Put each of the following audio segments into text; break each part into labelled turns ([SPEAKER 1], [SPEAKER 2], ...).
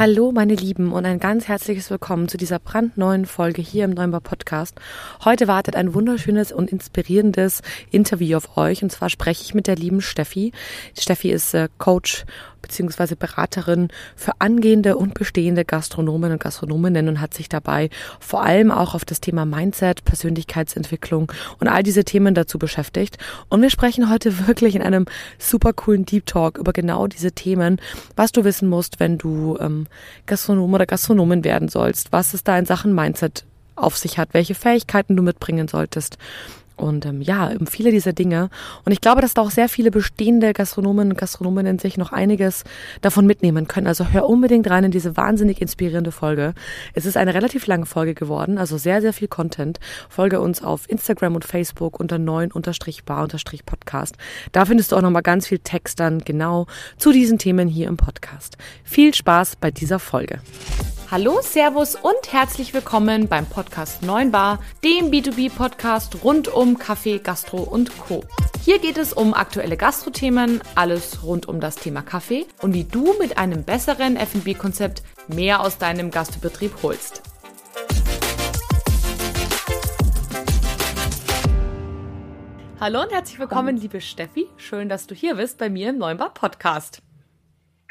[SPEAKER 1] Hallo, meine Lieben, und ein ganz herzliches Willkommen zu dieser brandneuen Folge hier im Neumar Podcast. Heute wartet ein wunderschönes und inspirierendes Interview auf euch. Und zwar spreche ich mit der lieben Steffi. Steffi ist äh, Coach beziehungsweise Beraterin für angehende und bestehende Gastronomen und Gastronominnen und hat sich dabei vor allem auch auf das Thema Mindset, Persönlichkeitsentwicklung und all diese Themen dazu beschäftigt. Und wir sprechen heute wirklich in einem super coolen Deep Talk über genau diese Themen, was du wissen musst, wenn du ähm, Gastronom oder Gastronomin werden sollst, was es da in Sachen Mindset auf sich hat, welche Fähigkeiten du mitbringen solltest und ähm, ja, viele dieser Dinge. Und ich glaube, dass da auch sehr viele bestehende Gastronomen und Gastronominnen sich noch einiges davon mitnehmen können. Also hör unbedingt rein in diese wahnsinnig inspirierende Folge. Es ist eine relativ lange Folge geworden, also sehr, sehr viel Content. Folge uns auf Instagram und Facebook unter neun bar podcast. Da findest du auch nochmal ganz viel Text dann genau zu diesen Themen hier im Podcast. Viel Spaß bei dieser Folge. Hallo, Servus und herzlich willkommen beim Podcast 9 Bar, dem B2B-Podcast rund um Kaffee, Gastro und Co. Hier geht es um aktuelle Gastrothemen, alles rund um das Thema Kaffee und wie du mit einem besseren F&B-Konzept mehr aus deinem Gastbetrieb holst. Hallo und herzlich willkommen, liebe Steffi. Schön, dass du hier bist bei mir im Neunbar Podcast.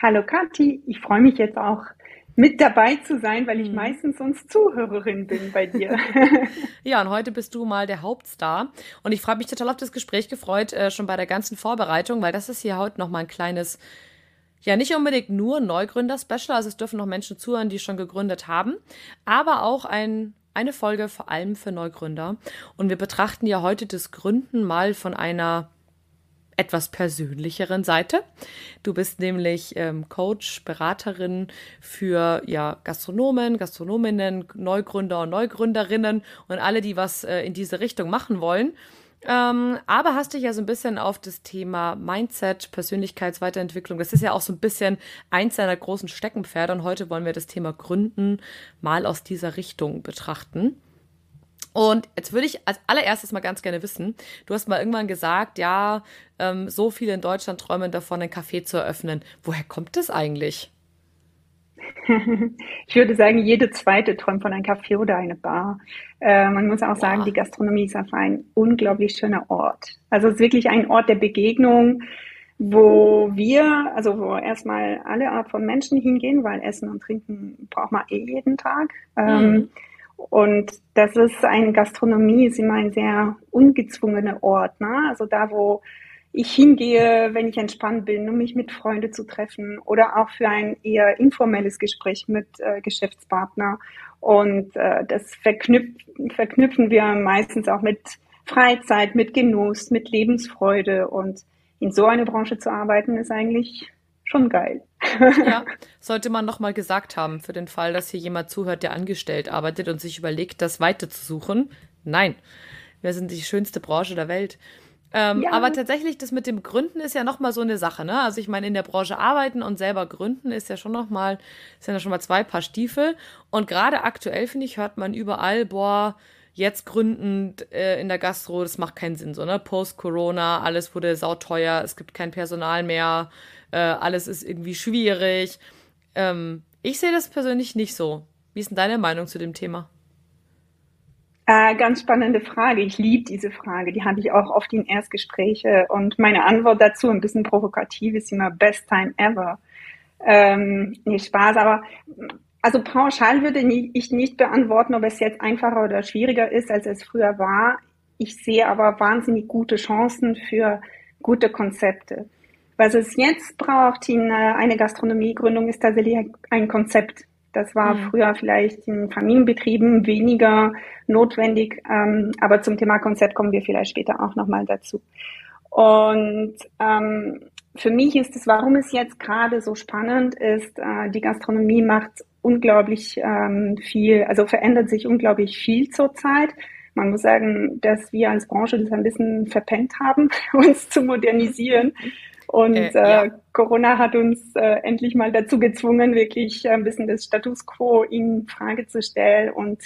[SPEAKER 2] Hallo Kathi, ich freue mich jetzt auch mit dabei zu sein, weil ich mhm. meistens sonst Zuhörerin bin bei dir.
[SPEAKER 1] ja, und heute bist du mal der Hauptstar. Und ich freue mich total auf das Gespräch gefreut, äh, schon bei der ganzen Vorbereitung, weil das ist hier heute nochmal ein kleines, ja, nicht unbedingt nur Neugründer-Special, also es dürfen noch Menschen zuhören, die schon gegründet haben, aber auch ein eine Folge vor allem für Neugründer. Und wir betrachten ja heute das Gründen mal von einer etwas persönlicheren Seite. Du bist nämlich ähm, Coach, Beraterin für ja, Gastronomen, Gastronominnen, Neugründer und Neugründerinnen und alle, die was äh, in diese Richtung machen wollen. Ähm, aber hast dich ja so ein bisschen auf das Thema Mindset, Persönlichkeitsweiterentwicklung, das ist ja auch so ein bisschen eins deiner großen Steckenpferde und heute wollen wir das Thema Gründen mal aus dieser Richtung betrachten. Und jetzt würde ich als allererstes mal ganz gerne wissen, du hast mal irgendwann gesagt, ja, ähm, so viele in Deutschland träumen davon, ein Café zu eröffnen. Woher kommt das eigentlich?
[SPEAKER 2] Ich würde sagen, jede zweite träumt von einem Café oder einer Bar. Äh, man muss auch wow. sagen, die Gastronomie ist einfach ein unglaublich schöner Ort. Also es ist wirklich ein Ort der Begegnung, wo wir, also wo erstmal alle Art von Menschen hingehen, weil Essen und Trinken braucht man eh jeden Tag. Ähm, mhm. Und das ist eine Gastronomie, ist immer ein sehr ungezwungener Ort. Ne? Also da, wo ich hingehe, wenn ich entspannt bin, um mich mit Freunden zu treffen oder auch für ein eher informelles Gespräch mit äh, Geschäftspartner. Und äh, das verknüpf verknüpfen wir meistens auch mit Freizeit, mit Genuss, mit Lebensfreude. Und in so einer Branche zu arbeiten, ist eigentlich schon geil.
[SPEAKER 1] Ja, sollte man nochmal gesagt haben, für den Fall, dass hier jemand zuhört, der angestellt arbeitet und sich überlegt, das weiter zu suchen. Nein, wir sind die schönste Branche der Welt. Ähm, ja. Aber tatsächlich, das mit dem Gründen ist ja nochmal so eine Sache, ne? Also ich meine, in der Branche arbeiten und selber gründen ist ja schon nochmal, sind ja schon mal zwei Paar Stiefel. Und gerade aktuell, finde ich, hört man überall, boah, jetzt gründen äh, in der Gastro, das macht keinen Sinn, so, ne? Post-Corona, alles wurde sauteuer, es gibt kein Personal mehr, äh, alles ist irgendwie schwierig. Ähm, ich sehe das persönlich nicht so. Wie ist denn deine Meinung zu dem Thema?
[SPEAKER 2] Äh, ganz spannende Frage. Ich liebe diese Frage. Die habe ich auch oft in Erstgespräche. Und meine Antwort dazu, ein bisschen provokativ, ist immer Best Time Ever. Ähm, nee, Spaß, aber also pauschal würde ich nicht beantworten, ob es jetzt einfacher oder schwieriger ist, als es früher war. Ich sehe aber wahnsinnig gute Chancen für gute Konzepte. Was es jetzt braucht in äh, einer Gastronomiegründung ist tatsächlich ein Konzept. Das war mhm. früher vielleicht in Familienbetrieben weniger notwendig, ähm, aber zum Thema Konzept kommen wir vielleicht später auch nochmal dazu. Und ähm, für mich ist es, warum es jetzt gerade so spannend ist, äh, die Gastronomie macht unglaublich ähm, viel, also verändert sich unglaublich viel zurzeit. Man muss sagen, dass wir als Branche das ein bisschen verpennt haben, uns zu modernisieren. Und äh, ja. äh, Corona hat uns äh, endlich mal dazu gezwungen, wirklich ein bisschen das Status quo in Frage zu stellen und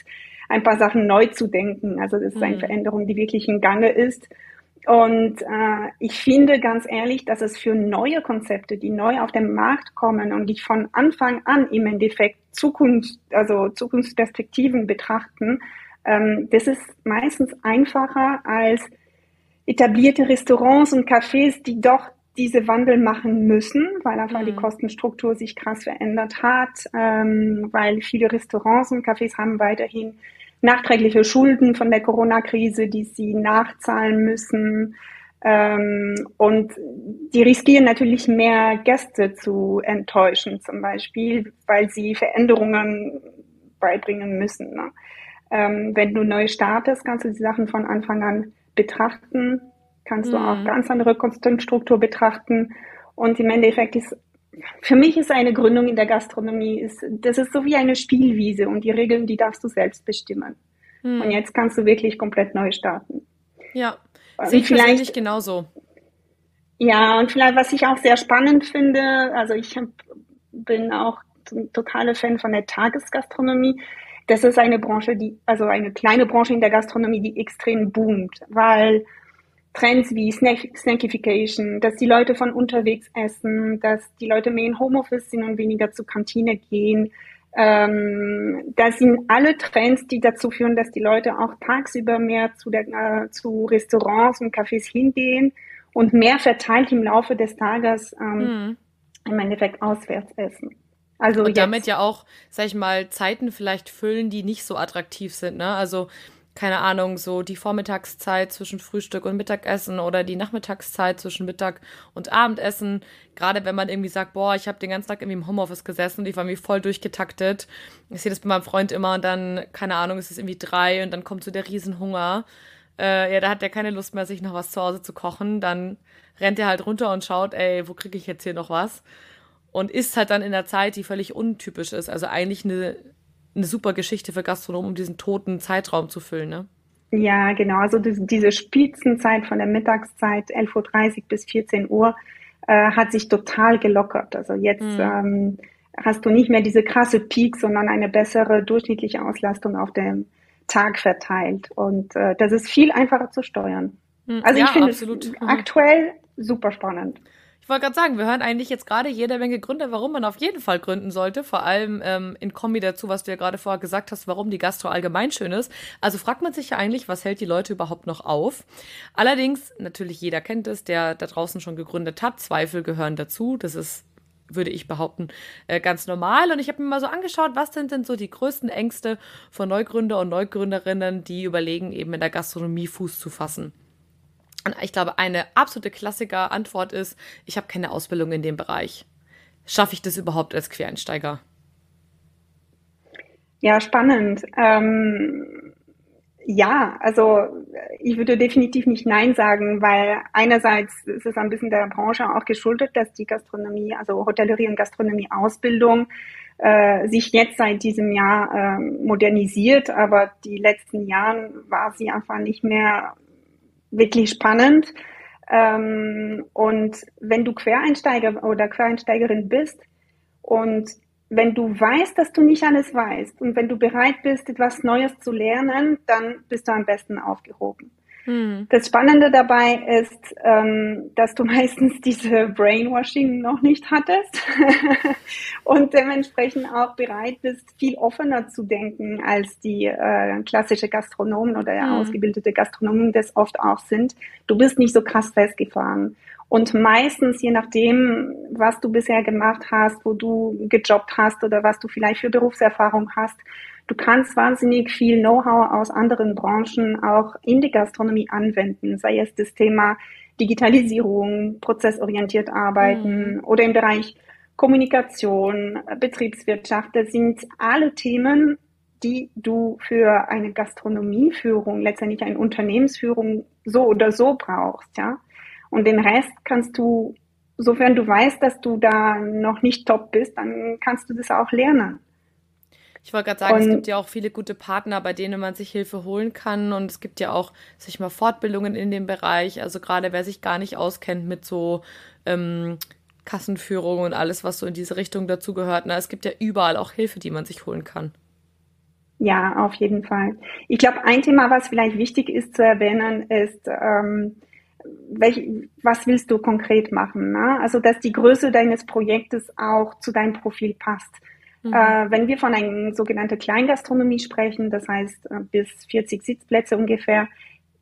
[SPEAKER 2] ein paar Sachen neu zu denken. Also das ist eine mhm. Veränderung, die wirklich in Gange ist. und äh, ich finde ganz ehrlich, dass es für neue Konzepte, die neu auf den Markt kommen und die von Anfang an im Endeffekt Zukunft, also Zukunftsperspektiven betrachten, ähm, das ist meistens einfacher als etablierte Restaurants und Cafés, die doch diese Wandel machen müssen, weil einfach mhm. die Kostenstruktur sich krass verändert hat, ähm, weil viele Restaurants und Cafés haben weiterhin nachträgliche Schulden von der Corona-Krise, die sie nachzahlen müssen. Ähm, und die riskieren natürlich mehr Gäste zu enttäuschen, zum Beispiel, weil sie Veränderungen beibringen müssen. Ne? Ähm, wenn du neu startest, kannst du die Sachen von Anfang an betrachten, kannst mhm. du auch mhm. ganz andere Kostenstruktur betrachten. Und im Endeffekt ist für mich ist eine Gründung in der Gastronomie, ist, das ist so wie eine Spielwiese und die Regeln, die darfst du selbst bestimmen. Hm. Und jetzt kannst du wirklich komplett neu starten.
[SPEAKER 1] Ja, sehe ich vielleicht genauso.
[SPEAKER 2] Ja, und vielleicht, was ich auch sehr spannend finde, also ich hab, bin auch ein totaler Fan von der Tagesgastronomie. Das ist eine Branche, die, also eine kleine Branche in der Gastronomie, die extrem boomt, weil Trends wie Snack Snackification, dass die Leute von unterwegs essen, dass die Leute mehr in Homeoffice sind und weniger zur Kantine gehen. Ähm, das sind alle Trends, die dazu führen, dass die Leute auch tagsüber mehr zu, der, äh, zu Restaurants und Cafés hingehen und mehr verteilt im Laufe des Tages ähm, mhm. im Endeffekt auswärts essen.
[SPEAKER 1] Also und jetzt. damit ja auch, sag ich mal, Zeiten vielleicht füllen, die nicht so attraktiv sind. Ne? Also keine Ahnung, so die Vormittagszeit zwischen Frühstück und Mittagessen oder die Nachmittagszeit zwischen Mittag und Abendessen. Gerade wenn man irgendwie sagt, boah, ich habe den ganzen Tag irgendwie im Homeoffice gesessen und ich war mir voll durchgetaktet. Ich sehe das bei meinem Freund immer und dann, keine Ahnung, ist es irgendwie drei und dann kommt so der Riesenhunger. Äh, ja, da hat er keine Lust mehr, sich noch was zu Hause zu kochen. Dann rennt er halt runter und schaut, ey, wo kriege ich jetzt hier noch was? Und isst halt dann in der Zeit, die völlig untypisch ist. Also eigentlich eine eine super Geschichte für Gastronomen, um diesen toten Zeitraum zu füllen, ne?
[SPEAKER 2] Ja, genau. Also diese Spitzenzeit von der Mittagszeit 11.30 Uhr bis 14 Uhr äh, hat sich total gelockert. Also jetzt mhm. ähm, hast du nicht mehr diese krasse Peak, sondern eine bessere durchschnittliche Auslastung auf dem Tag verteilt. Und äh, das ist viel einfacher zu steuern. Mhm. Also ja, ich finde es mhm. aktuell super spannend.
[SPEAKER 1] Ich wollte gerade sagen, wir hören eigentlich jetzt gerade jede Menge Gründe, warum man auf jeden Fall gründen sollte. Vor allem ähm, in Kombi dazu, was du ja gerade vorher gesagt hast, warum die Gastro allgemein schön ist. Also fragt man sich ja eigentlich, was hält die Leute überhaupt noch auf? Allerdings, natürlich jeder kennt es, der da draußen schon gegründet hat. Zweifel gehören dazu. Das ist würde ich behaupten, äh, ganz normal. Und ich habe mir mal so angeschaut, was sind denn so die größten Ängste von Neugründer und Neugründerinnen, die überlegen, eben in der Gastronomie Fuß zu fassen. Ich glaube, eine absolute Klassiker-Antwort ist, ich habe keine Ausbildung in dem Bereich. Schaffe ich das überhaupt als Quereinsteiger?
[SPEAKER 2] Ja, spannend. Ähm, ja, also ich würde definitiv nicht Nein sagen, weil einerseits ist es ein bisschen der Branche auch geschuldet, dass die Gastronomie, also Hotellerie und Gastronomie-Ausbildung äh, sich jetzt seit diesem Jahr äh, modernisiert, aber die letzten Jahren war sie einfach nicht mehr wirklich spannend. Ähm, und wenn du Quereinsteiger oder Quereinsteigerin bist und wenn du weißt, dass du nicht alles weißt und wenn du bereit bist, etwas Neues zu lernen, dann bist du am besten aufgehoben. Hm. Das Spannende dabei ist, ähm, dass du meistens diese Brainwashing noch nicht hattest und dementsprechend auch bereit bist, viel offener zu denken, als die äh, klassische Gastronomen oder hm. ausgebildete Gastronomen das oft auch sind. Du bist nicht so krass festgefahren. Und meistens, je nachdem, was du bisher gemacht hast, wo du gejobbt hast oder was du vielleicht für Berufserfahrung hast, Du kannst wahnsinnig viel Know-how aus anderen Branchen auch in die Gastronomie anwenden, sei es das Thema Digitalisierung, prozessorientiert arbeiten mhm. oder im Bereich Kommunikation, Betriebswirtschaft. Das sind alle Themen, die du für eine Gastronomieführung, letztendlich eine Unternehmensführung so oder so brauchst, ja. Und den Rest kannst du, sofern du weißt, dass du da noch nicht top bist, dann kannst du das auch lernen.
[SPEAKER 1] Ich wollte gerade sagen, und, es gibt ja auch viele gute Partner, bei denen man sich Hilfe holen kann. Und es gibt ja auch, sag ich mal, Fortbildungen in dem Bereich. Also gerade wer sich gar nicht auskennt mit so ähm, Kassenführung und alles, was so in diese Richtung dazugehört. Na, es gibt ja überall auch Hilfe, die man sich holen kann.
[SPEAKER 2] Ja, auf jeden Fall. Ich glaube, ein Thema, was vielleicht wichtig ist zu erwähnen, ist, ähm, welch, was willst du konkret machen? Ne? Also, dass die Größe deines Projektes auch zu deinem Profil passt. Mhm. Äh, wenn wir von einer sogenannten Kleingastronomie sprechen, das heißt äh, bis 40 Sitzplätze ungefähr,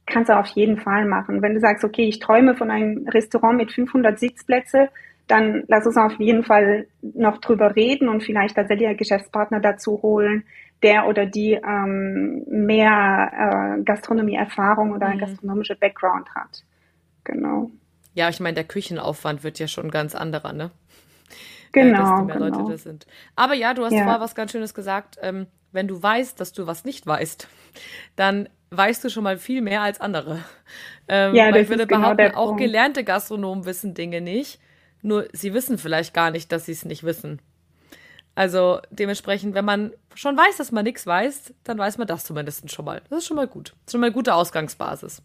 [SPEAKER 2] kannst du auf jeden Fall machen. Wenn du sagst, okay, ich träume von einem Restaurant mit 500 Sitzplätze, dann lass uns auf jeden Fall noch drüber reden und vielleicht tatsächlich einen Geschäftspartner dazu holen, der oder die ähm, mehr äh, Gastronomie-Erfahrung oder mhm. gastronomische Background hat. Genau.
[SPEAKER 1] Ja, ich meine, der Küchenaufwand wird ja schon ganz anderer, ne?
[SPEAKER 2] Genau.
[SPEAKER 1] Äh, mehr genau. Leute das sind. Aber ja, du hast ja. vorher was ganz Schönes gesagt. Ähm, wenn du weißt, dass du was nicht weißt, dann weißt du schon mal viel mehr als andere. Ähm, ja, das ich würde genau behaupten, auch gelernte Gastronomen wissen Dinge nicht. Nur sie wissen vielleicht gar nicht, dass sie es nicht wissen. Also dementsprechend, wenn man schon weiß, dass man nichts weiß, dann weiß man das zumindest schon mal. Das ist schon mal gut. Das ist schon mal eine gute Ausgangsbasis.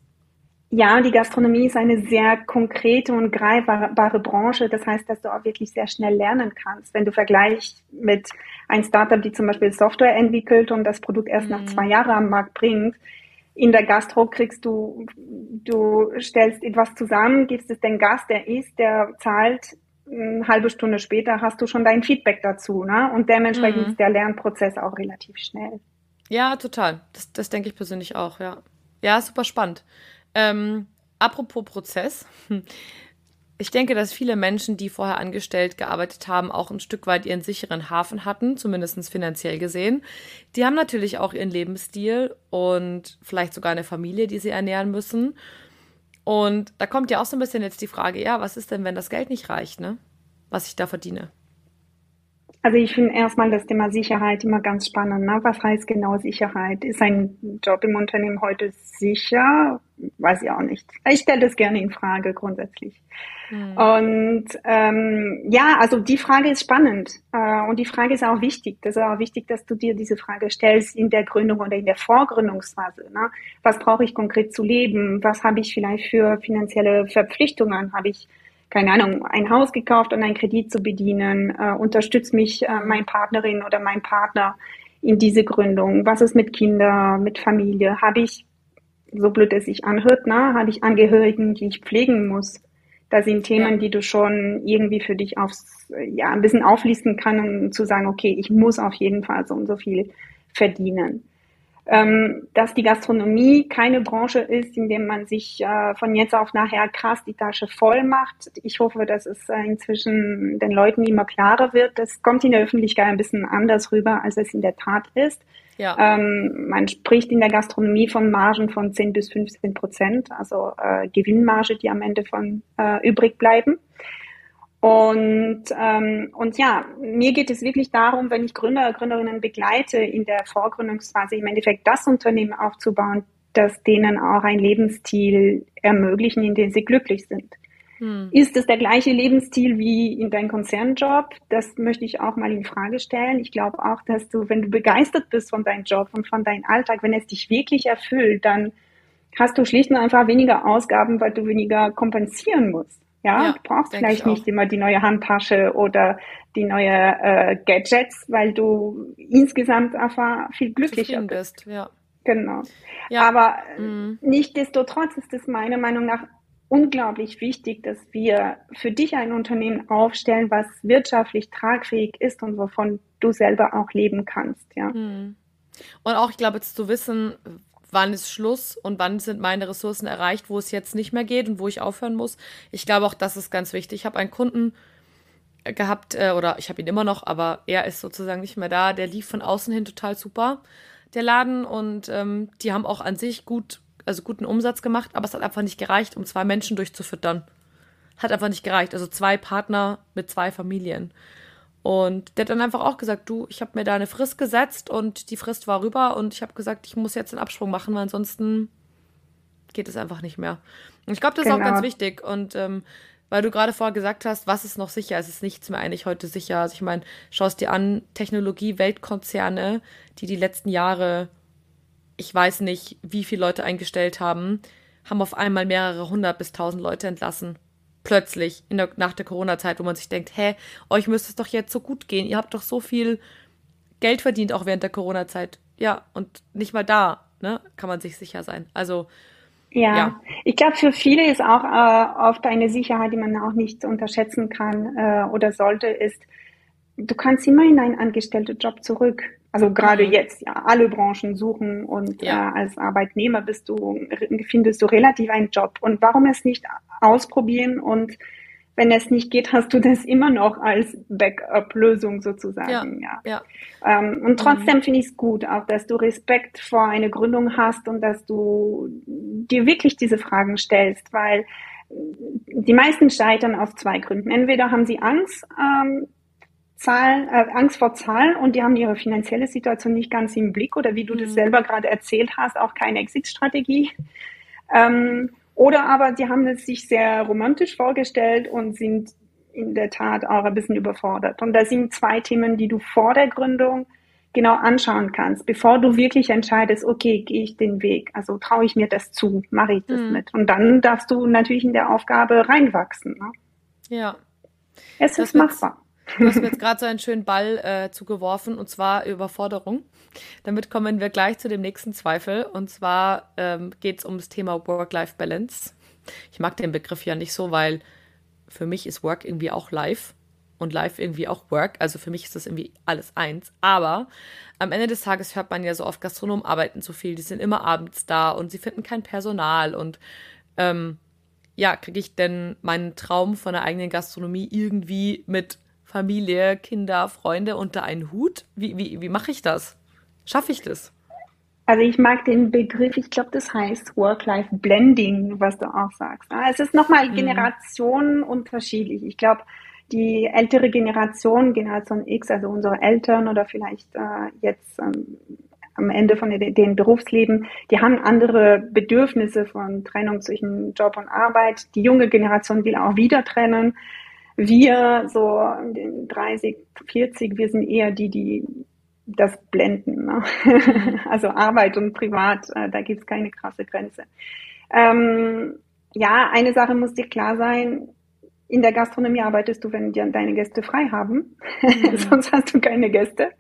[SPEAKER 2] Ja, die Gastronomie ist eine sehr konkrete und greifbare Branche. Das heißt, dass du auch wirklich sehr schnell lernen kannst. Wenn du vergleichst mit einem Startup, die zum Beispiel Software entwickelt und das Produkt erst mhm. nach zwei Jahren am Markt bringt, in der Gastro kriegst du, du stellst etwas zusammen, gibst es den Gast, der isst, der zahlt, eine halbe Stunde später hast du schon dein Feedback dazu, ne? Und dementsprechend mhm. ist der Lernprozess auch relativ schnell.
[SPEAKER 1] Ja, total. Das, das denke ich persönlich auch, ja. Ja, super spannend. Ähm, apropos Prozess. Ich denke, dass viele Menschen, die vorher angestellt gearbeitet haben, auch ein Stück weit ihren sicheren Hafen hatten, zumindest finanziell gesehen. Die haben natürlich auch ihren Lebensstil und vielleicht sogar eine Familie, die sie ernähren müssen. Und da kommt ja auch so ein bisschen jetzt die Frage, ja, was ist denn, wenn das Geld nicht reicht, ne? Was ich da verdiene?
[SPEAKER 2] Also ich finde erstmal das Thema Sicherheit immer ganz spannend. Ne? Was heißt genau Sicherheit? Ist ein Job im Unternehmen heute sicher? Weiß ich auch nicht. Ich stelle das gerne in Frage grundsätzlich. Mhm. Und ähm, ja, also die Frage ist spannend äh, und die Frage ist auch wichtig. Das ist auch wichtig, dass du dir diese Frage stellst in der Gründung oder in der Vorgründungsphase. Ne? Was brauche ich konkret zu leben? Was habe ich vielleicht für finanzielle Verpflichtungen? Habe ich keine Ahnung, ein Haus gekauft und einen Kredit zu bedienen? Äh, unterstützt mich äh, mein Partnerin oder mein Partner in diese Gründung? Was ist mit Kindern, mit Familie? Habe ich, so blöd es sich anhört, na, habe ich Angehörigen, die ich pflegen muss? Da sind Themen, die du schon irgendwie für dich aufs, ja, ein bisschen auflisten kann, um zu sagen, okay, ich muss auf jeden Fall so und so viel verdienen ähm, dass die Gastronomie keine Branche ist, in der man sich äh, von jetzt auf nachher krass die Tasche voll macht. Ich hoffe, dass es äh, inzwischen den Leuten immer klarer wird. Das kommt in der Öffentlichkeit ein bisschen anders rüber, als es in der Tat ist. Ja. Ähm, man spricht in der Gastronomie von Margen von 10 bis 15 Prozent, also äh, Gewinnmarge, die am Ende von äh, übrig bleiben. Und, ähm, und ja, mir geht es wirklich darum, wenn ich Gründer, Gründerinnen begleite, in der Vorgründungsphase im Endeffekt das Unternehmen aufzubauen, das denen auch ein Lebensstil ermöglichen, in dem sie glücklich sind. Hm. Ist es der gleiche Lebensstil wie in deinem Konzernjob? Das möchte ich auch mal in Frage stellen. Ich glaube auch, dass du, wenn du begeistert bist von deinem Job und von deinem Alltag, wenn es dich wirklich erfüllt, dann hast du schlicht und einfach weniger Ausgaben, weil du weniger kompensieren musst. Ja, ja du brauchst vielleicht nicht immer die neue Handtasche oder die neue äh, Gadgets, weil du insgesamt einfach viel glücklicher bist.
[SPEAKER 1] Ja.
[SPEAKER 2] Genau. Ja. Aber mhm. nichtdestotrotz ist es meiner Meinung nach unglaublich wichtig, dass wir für dich ein Unternehmen aufstellen, was wirtschaftlich tragfähig ist und wovon du selber auch leben kannst, ja. Mhm.
[SPEAKER 1] Und auch, ich glaube, jetzt zu wissen, wann ist Schluss und wann sind meine Ressourcen erreicht, wo es jetzt nicht mehr geht und wo ich aufhören muss. Ich glaube auch, das ist ganz wichtig. Ich habe einen Kunden gehabt, äh, oder ich habe ihn immer noch, aber er ist sozusagen nicht mehr da. Der lief von außen hin total super, der Laden. Und ähm, die haben auch an sich gut, also guten Umsatz gemacht, aber es hat einfach nicht gereicht, um zwei Menschen durchzufüttern. Hat einfach nicht gereicht. Also zwei Partner mit zwei Familien. Und der hat dann einfach auch gesagt, du, ich habe mir da eine Frist gesetzt und die Frist war rüber und ich habe gesagt, ich muss jetzt einen Absprung machen, weil ansonsten geht es einfach nicht mehr. Und ich glaube, das genau. ist auch ganz genau. wichtig. Und ähm, weil du gerade vorher gesagt hast, was ist noch sicher? Es ist nichts mehr eigentlich heute sicher. Also ich meine, schaust dir an, Technologie-Weltkonzerne, die die letzten Jahre, ich weiß nicht, wie viele Leute eingestellt haben, haben auf einmal mehrere hundert bis tausend Leute entlassen plötzlich in der, nach der Corona-Zeit, wo man sich denkt, hä, euch müsste es doch jetzt so gut gehen. Ihr habt doch so viel Geld verdient, auch während der Corona-Zeit. Ja, und nicht mal da, ne, kann man sich sicher sein. Also,
[SPEAKER 2] Ja, ja. ich glaube, für viele ist auch äh, oft eine Sicherheit, die man auch nicht unterschätzen kann äh, oder sollte, ist, du kannst immer in einen angestellten Job zurück. Also gerade mhm. jetzt, ja, alle Branchen suchen und ja. äh, als Arbeitnehmer bist du, findest du relativ einen Job. Und warum es nicht ausprobieren und wenn es nicht geht, hast du das immer noch als Backup-Lösung sozusagen. Ja. ja. ja. Ähm, und trotzdem mhm. finde ich es gut, auch dass du Respekt vor einer Gründung hast und dass du dir wirklich diese Fragen stellst, weil die meisten scheitern aus zwei Gründen. Entweder haben sie Angst, ähm, Zahlen, äh, Angst vor Zahlen und die haben ihre finanzielle Situation nicht ganz im Blick oder wie du mhm. das selber gerade erzählt hast, auch keine Exit-Strategie. Ähm, oder aber die haben es sich sehr romantisch vorgestellt und sind in der Tat auch ein bisschen überfordert. Und da sind zwei Themen, die du vor der Gründung genau anschauen kannst, bevor du wirklich entscheidest, okay, gehe ich den Weg, also traue ich mir das zu, mache ich das mhm. mit. Und dann darfst du natürlich in der Aufgabe reinwachsen. Ne?
[SPEAKER 1] Ja.
[SPEAKER 2] Es das ist machbar.
[SPEAKER 1] Du hast mir jetzt gerade so einen schönen Ball äh, zugeworfen, und zwar Überforderung. Damit kommen wir gleich zu dem nächsten Zweifel. Und zwar ähm, geht es um das Thema Work-Life-Balance. Ich mag den Begriff ja nicht so, weil für mich ist Work irgendwie auch Life und Life irgendwie auch Work. Also für mich ist das irgendwie alles eins. Aber am Ende des Tages hört man ja so oft, Gastronomen arbeiten zu viel, die sind immer abends da und sie finden kein Personal. Und ähm, ja, kriege ich denn meinen Traum von der eigenen Gastronomie irgendwie mit Familie, Kinder, Freunde unter einen Hut? Wie, wie, wie mache ich das? Schaffe ich das?
[SPEAKER 2] Also ich mag den Begriff, ich glaube, das heißt Work-Life-Blending, was du auch sagst. Es ist nochmal mhm. Generationen unterschiedlich. Ich glaube, die ältere Generation, Generation X, also unsere Eltern oder vielleicht äh, jetzt ähm, am Ende von den, den Berufsleben, die haben andere Bedürfnisse von Trennung zwischen Job und Arbeit. Die junge Generation will auch wieder trennen. Wir, so 30, 40, wir sind eher die, die das blenden. Ne? Also Arbeit und Privat, äh, da gibt's keine krasse Grenze. Ähm, ja, eine Sache muss dir klar sein. In der Gastronomie arbeitest du, wenn dir deine Gäste frei haben. Mhm. Sonst hast du keine Gäste.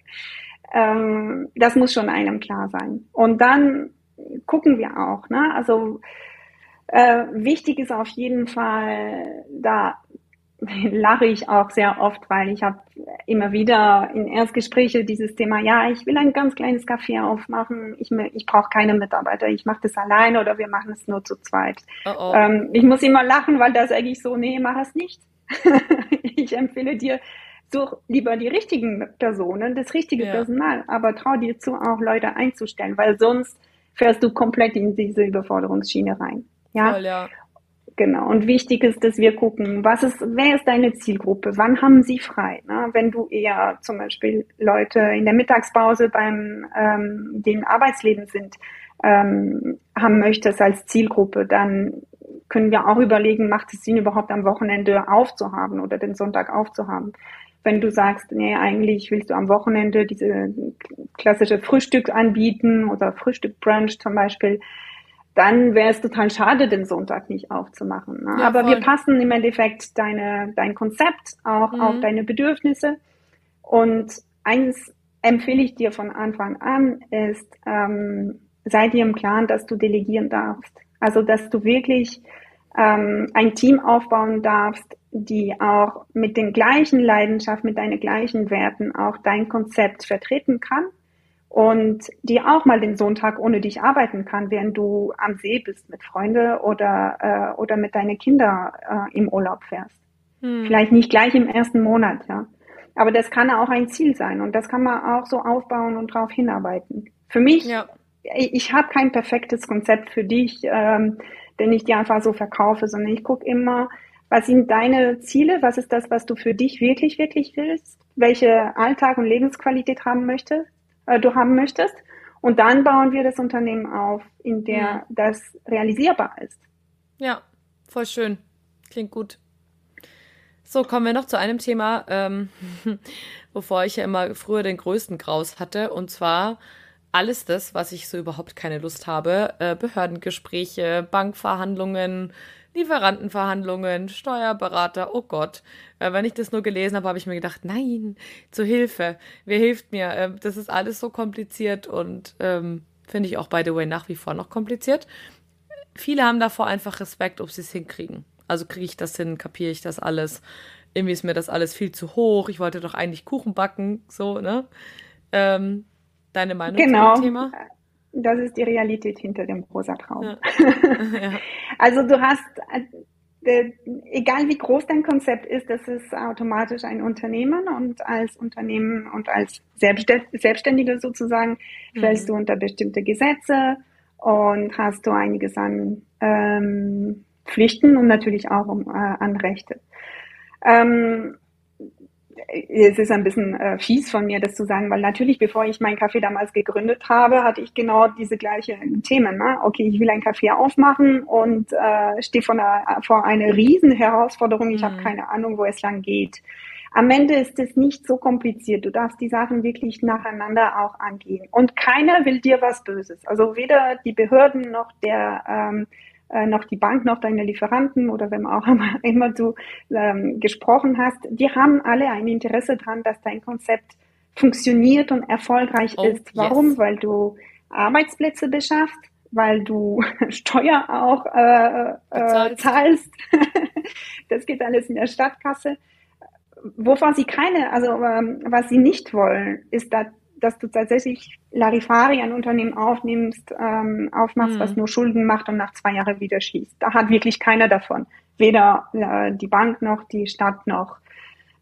[SPEAKER 2] Ähm, das muss schon einem klar sein. Und dann gucken wir auch. Ne? Also äh, wichtig ist auf jeden Fall, da lache ich auch sehr oft, weil ich habe immer wieder in Erstgespräche dieses Thema, ja, ich will ein ganz kleines Café aufmachen, ich, ich brauche keine Mitarbeiter, ich mache das alleine oder wir machen es nur zu zweit. Oh oh. Ähm, ich muss immer lachen, weil da sage ich so, nee, mach es nicht. ich empfehle dir, such lieber die richtigen Personen, das richtige ja. Personal, aber trau dir zu, auch Leute einzustellen, weil sonst fährst du komplett in diese Überforderungsschiene rein. Ja. Voll, ja. Genau. Und wichtig ist, dass wir gucken, was ist, wer ist deine Zielgruppe? Wann haben sie frei? Ne? Wenn du eher zum Beispiel Leute in der Mittagspause beim ähm, dem Arbeitsleben sind, ähm, haben möchtest als Zielgruppe, dann können wir auch überlegen, macht es Sinn überhaupt am Wochenende aufzuhaben oder den Sonntag aufzuhaben? Wenn du sagst, nee, eigentlich willst du am Wochenende diese klassische Frühstück anbieten oder Frühstück-Brunch zum Beispiel, dann wäre es total schade, den Sonntag nicht aufzumachen. Ne? Ja, Aber voll. wir passen im Endeffekt deine, dein Konzept auch mhm. auf deine Bedürfnisse. Und eins empfehle ich dir von Anfang an ist, ähm, sei dir im Klaren, dass du delegieren darfst. Also, dass du wirklich ähm, ein Team aufbauen darfst, die auch mit den gleichen Leidenschaften, mit deinen gleichen Werten auch dein Konzept vertreten kann und die auch mal den Sonntag ohne dich arbeiten kann, während du am See bist mit Freunden oder, äh, oder mit deinen Kindern äh, im Urlaub fährst. Hm. Vielleicht nicht gleich im ersten Monat, ja. Aber das kann auch ein Ziel sein und das kann man auch so aufbauen und darauf hinarbeiten. Für mich, ja. ich, ich habe kein perfektes Konzept für dich, ähm, den ich dir einfach so verkaufe, sondern ich gucke immer, was sind deine Ziele, was ist das, was du für dich wirklich, wirklich willst, welche Alltag und Lebensqualität haben möchtest äh, du haben möchtest. Und dann bauen wir das Unternehmen auf, in der ja. das realisierbar ist.
[SPEAKER 1] Ja, voll schön. Klingt gut. So, kommen wir noch zu einem Thema, ähm, wovor ich ja immer früher den größten Graus hatte. Und zwar alles das, was ich so überhaupt keine Lust habe. Äh, Behördengespräche, Bankverhandlungen, Lieferantenverhandlungen, Steuerberater, oh Gott. Äh, wenn ich das nur gelesen habe, habe ich mir gedacht, nein, zu Hilfe, wer hilft mir? Äh, das ist alles so kompliziert und ähm, finde ich auch, by the way, nach wie vor noch kompliziert. viele haben davor einfach Respekt, ob sie es hinkriegen. Also kriege ich das hin, kapiere ich das alles. Irgendwie ist mir das alles viel zu hoch. Ich wollte doch eigentlich Kuchen backen, so, ne? Ähm, deine Meinung
[SPEAKER 2] genau. zu dem Thema? Das ist die Realität hinter dem rosa Traum. Ja. ja. Also du hast, äh, egal wie groß dein Konzept ist, das ist automatisch ein Unternehmen und als Unternehmen und als Selbstständiger sozusagen mhm. fällst du unter bestimmte Gesetze und hast du einiges an ähm, Pflichten und natürlich auch um, äh, an Rechte. Ähm, es ist ein bisschen äh, fies von mir, das zu sagen, weil natürlich, bevor ich mein Café damals gegründet habe, hatte ich genau diese gleichen Themen. Ne? Okay, ich will ein Café aufmachen und äh, stehe vor einer, vor einer riesen Herausforderung. Ich mhm. habe keine Ahnung, wo es lang geht. Am Ende ist es nicht so kompliziert. Du darfst die Sachen wirklich nacheinander auch angehen. Und keiner will dir was Böses. Also weder die Behörden noch der ähm, äh, noch die Bank, noch deine Lieferanten oder wenn auch immer, immer du ähm, gesprochen hast, die haben alle ein Interesse daran, dass dein Konzept funktioniert und erfolgreich oh, ist. Warum? Yes. Weil du Arbeitsplätze beschaffst, weil du Steuer auch äh, äh, zahlst. das geht alles in der Stadtkasse. Wovon sie keine, also ähm, was sie nicht wollen, ist, dass dass du tatsächlich Larifari, ein Unternehmen aufnimmst, ähm, aufmachst, mhm. was nur Schulden macht und nach zwei Jahren wieder schließt. Da hat wirklich keiner davon. Weder äh, die Bank noch die Stadt noch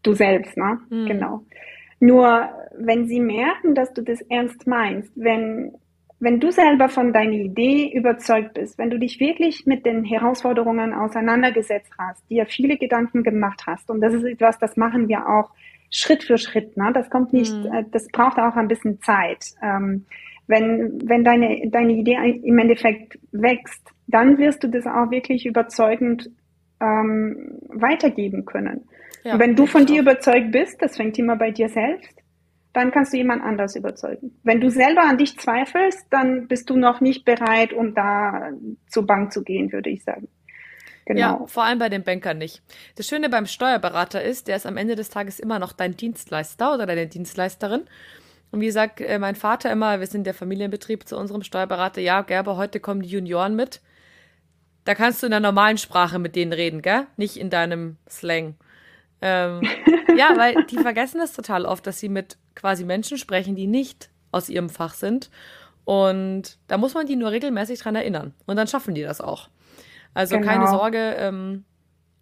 [SPEAKER 2] du selbst, ne? Mhm. Genau. Nur wenn sie merken, dass du das ernst meinst, wenn, wenn du selber von deiner Idee überzeugt bist, wenn du dich wirklich mit den Herausforderungen auseinandergesetzt hast, dir viele Gedanken gemacht hast, und das ist etwas, das machen wir auch Schritt für Schritt. Ne? Das kommt nicht, mhm. Äh, das braucht auch ein bisschen Zeit. Ähm, wenn, wenn deine, deine Idee im Endeffekt wächst, dann wirst du das auch wirklich überzeugend ähm, weitergeben können. Ja, wenn du von dir auch. überzeugt bist, das fängt immer bei dir selbst, dann kannst du jemand anders überzeugen. Wenn du selber an dich zweifelst, dann bist du noch nicht bereit, um da zur Bank zu gehen, würde ich sagen.
[SPEAKER 1] Genau. Ja, vor allem bei den Bankern nicht. Das Schöne beim Steuerberater ist, der ist am Ende des Tages immer noch dein Dienstleister oder deine Dienstleisterin. Und wie sagt äh, mein Vater immer, wir sind der Familienbetrieb zu unserem Steuerberater, ja, Gerber, heute kommen die Junioren mit. Da kannst du in der normalen Sprache mit denen reden, gell? Nicht in deinem Slang. Ähm, ja, weil die vergessen das total oft, dass sie mit quasi Menschen sprechen, die nicht aus ihrem Fach sind. Und da muss man die nur regelmäßig dran erinnern. Und dann schaffen die das auch. Also genau. keine Sorge, ähm,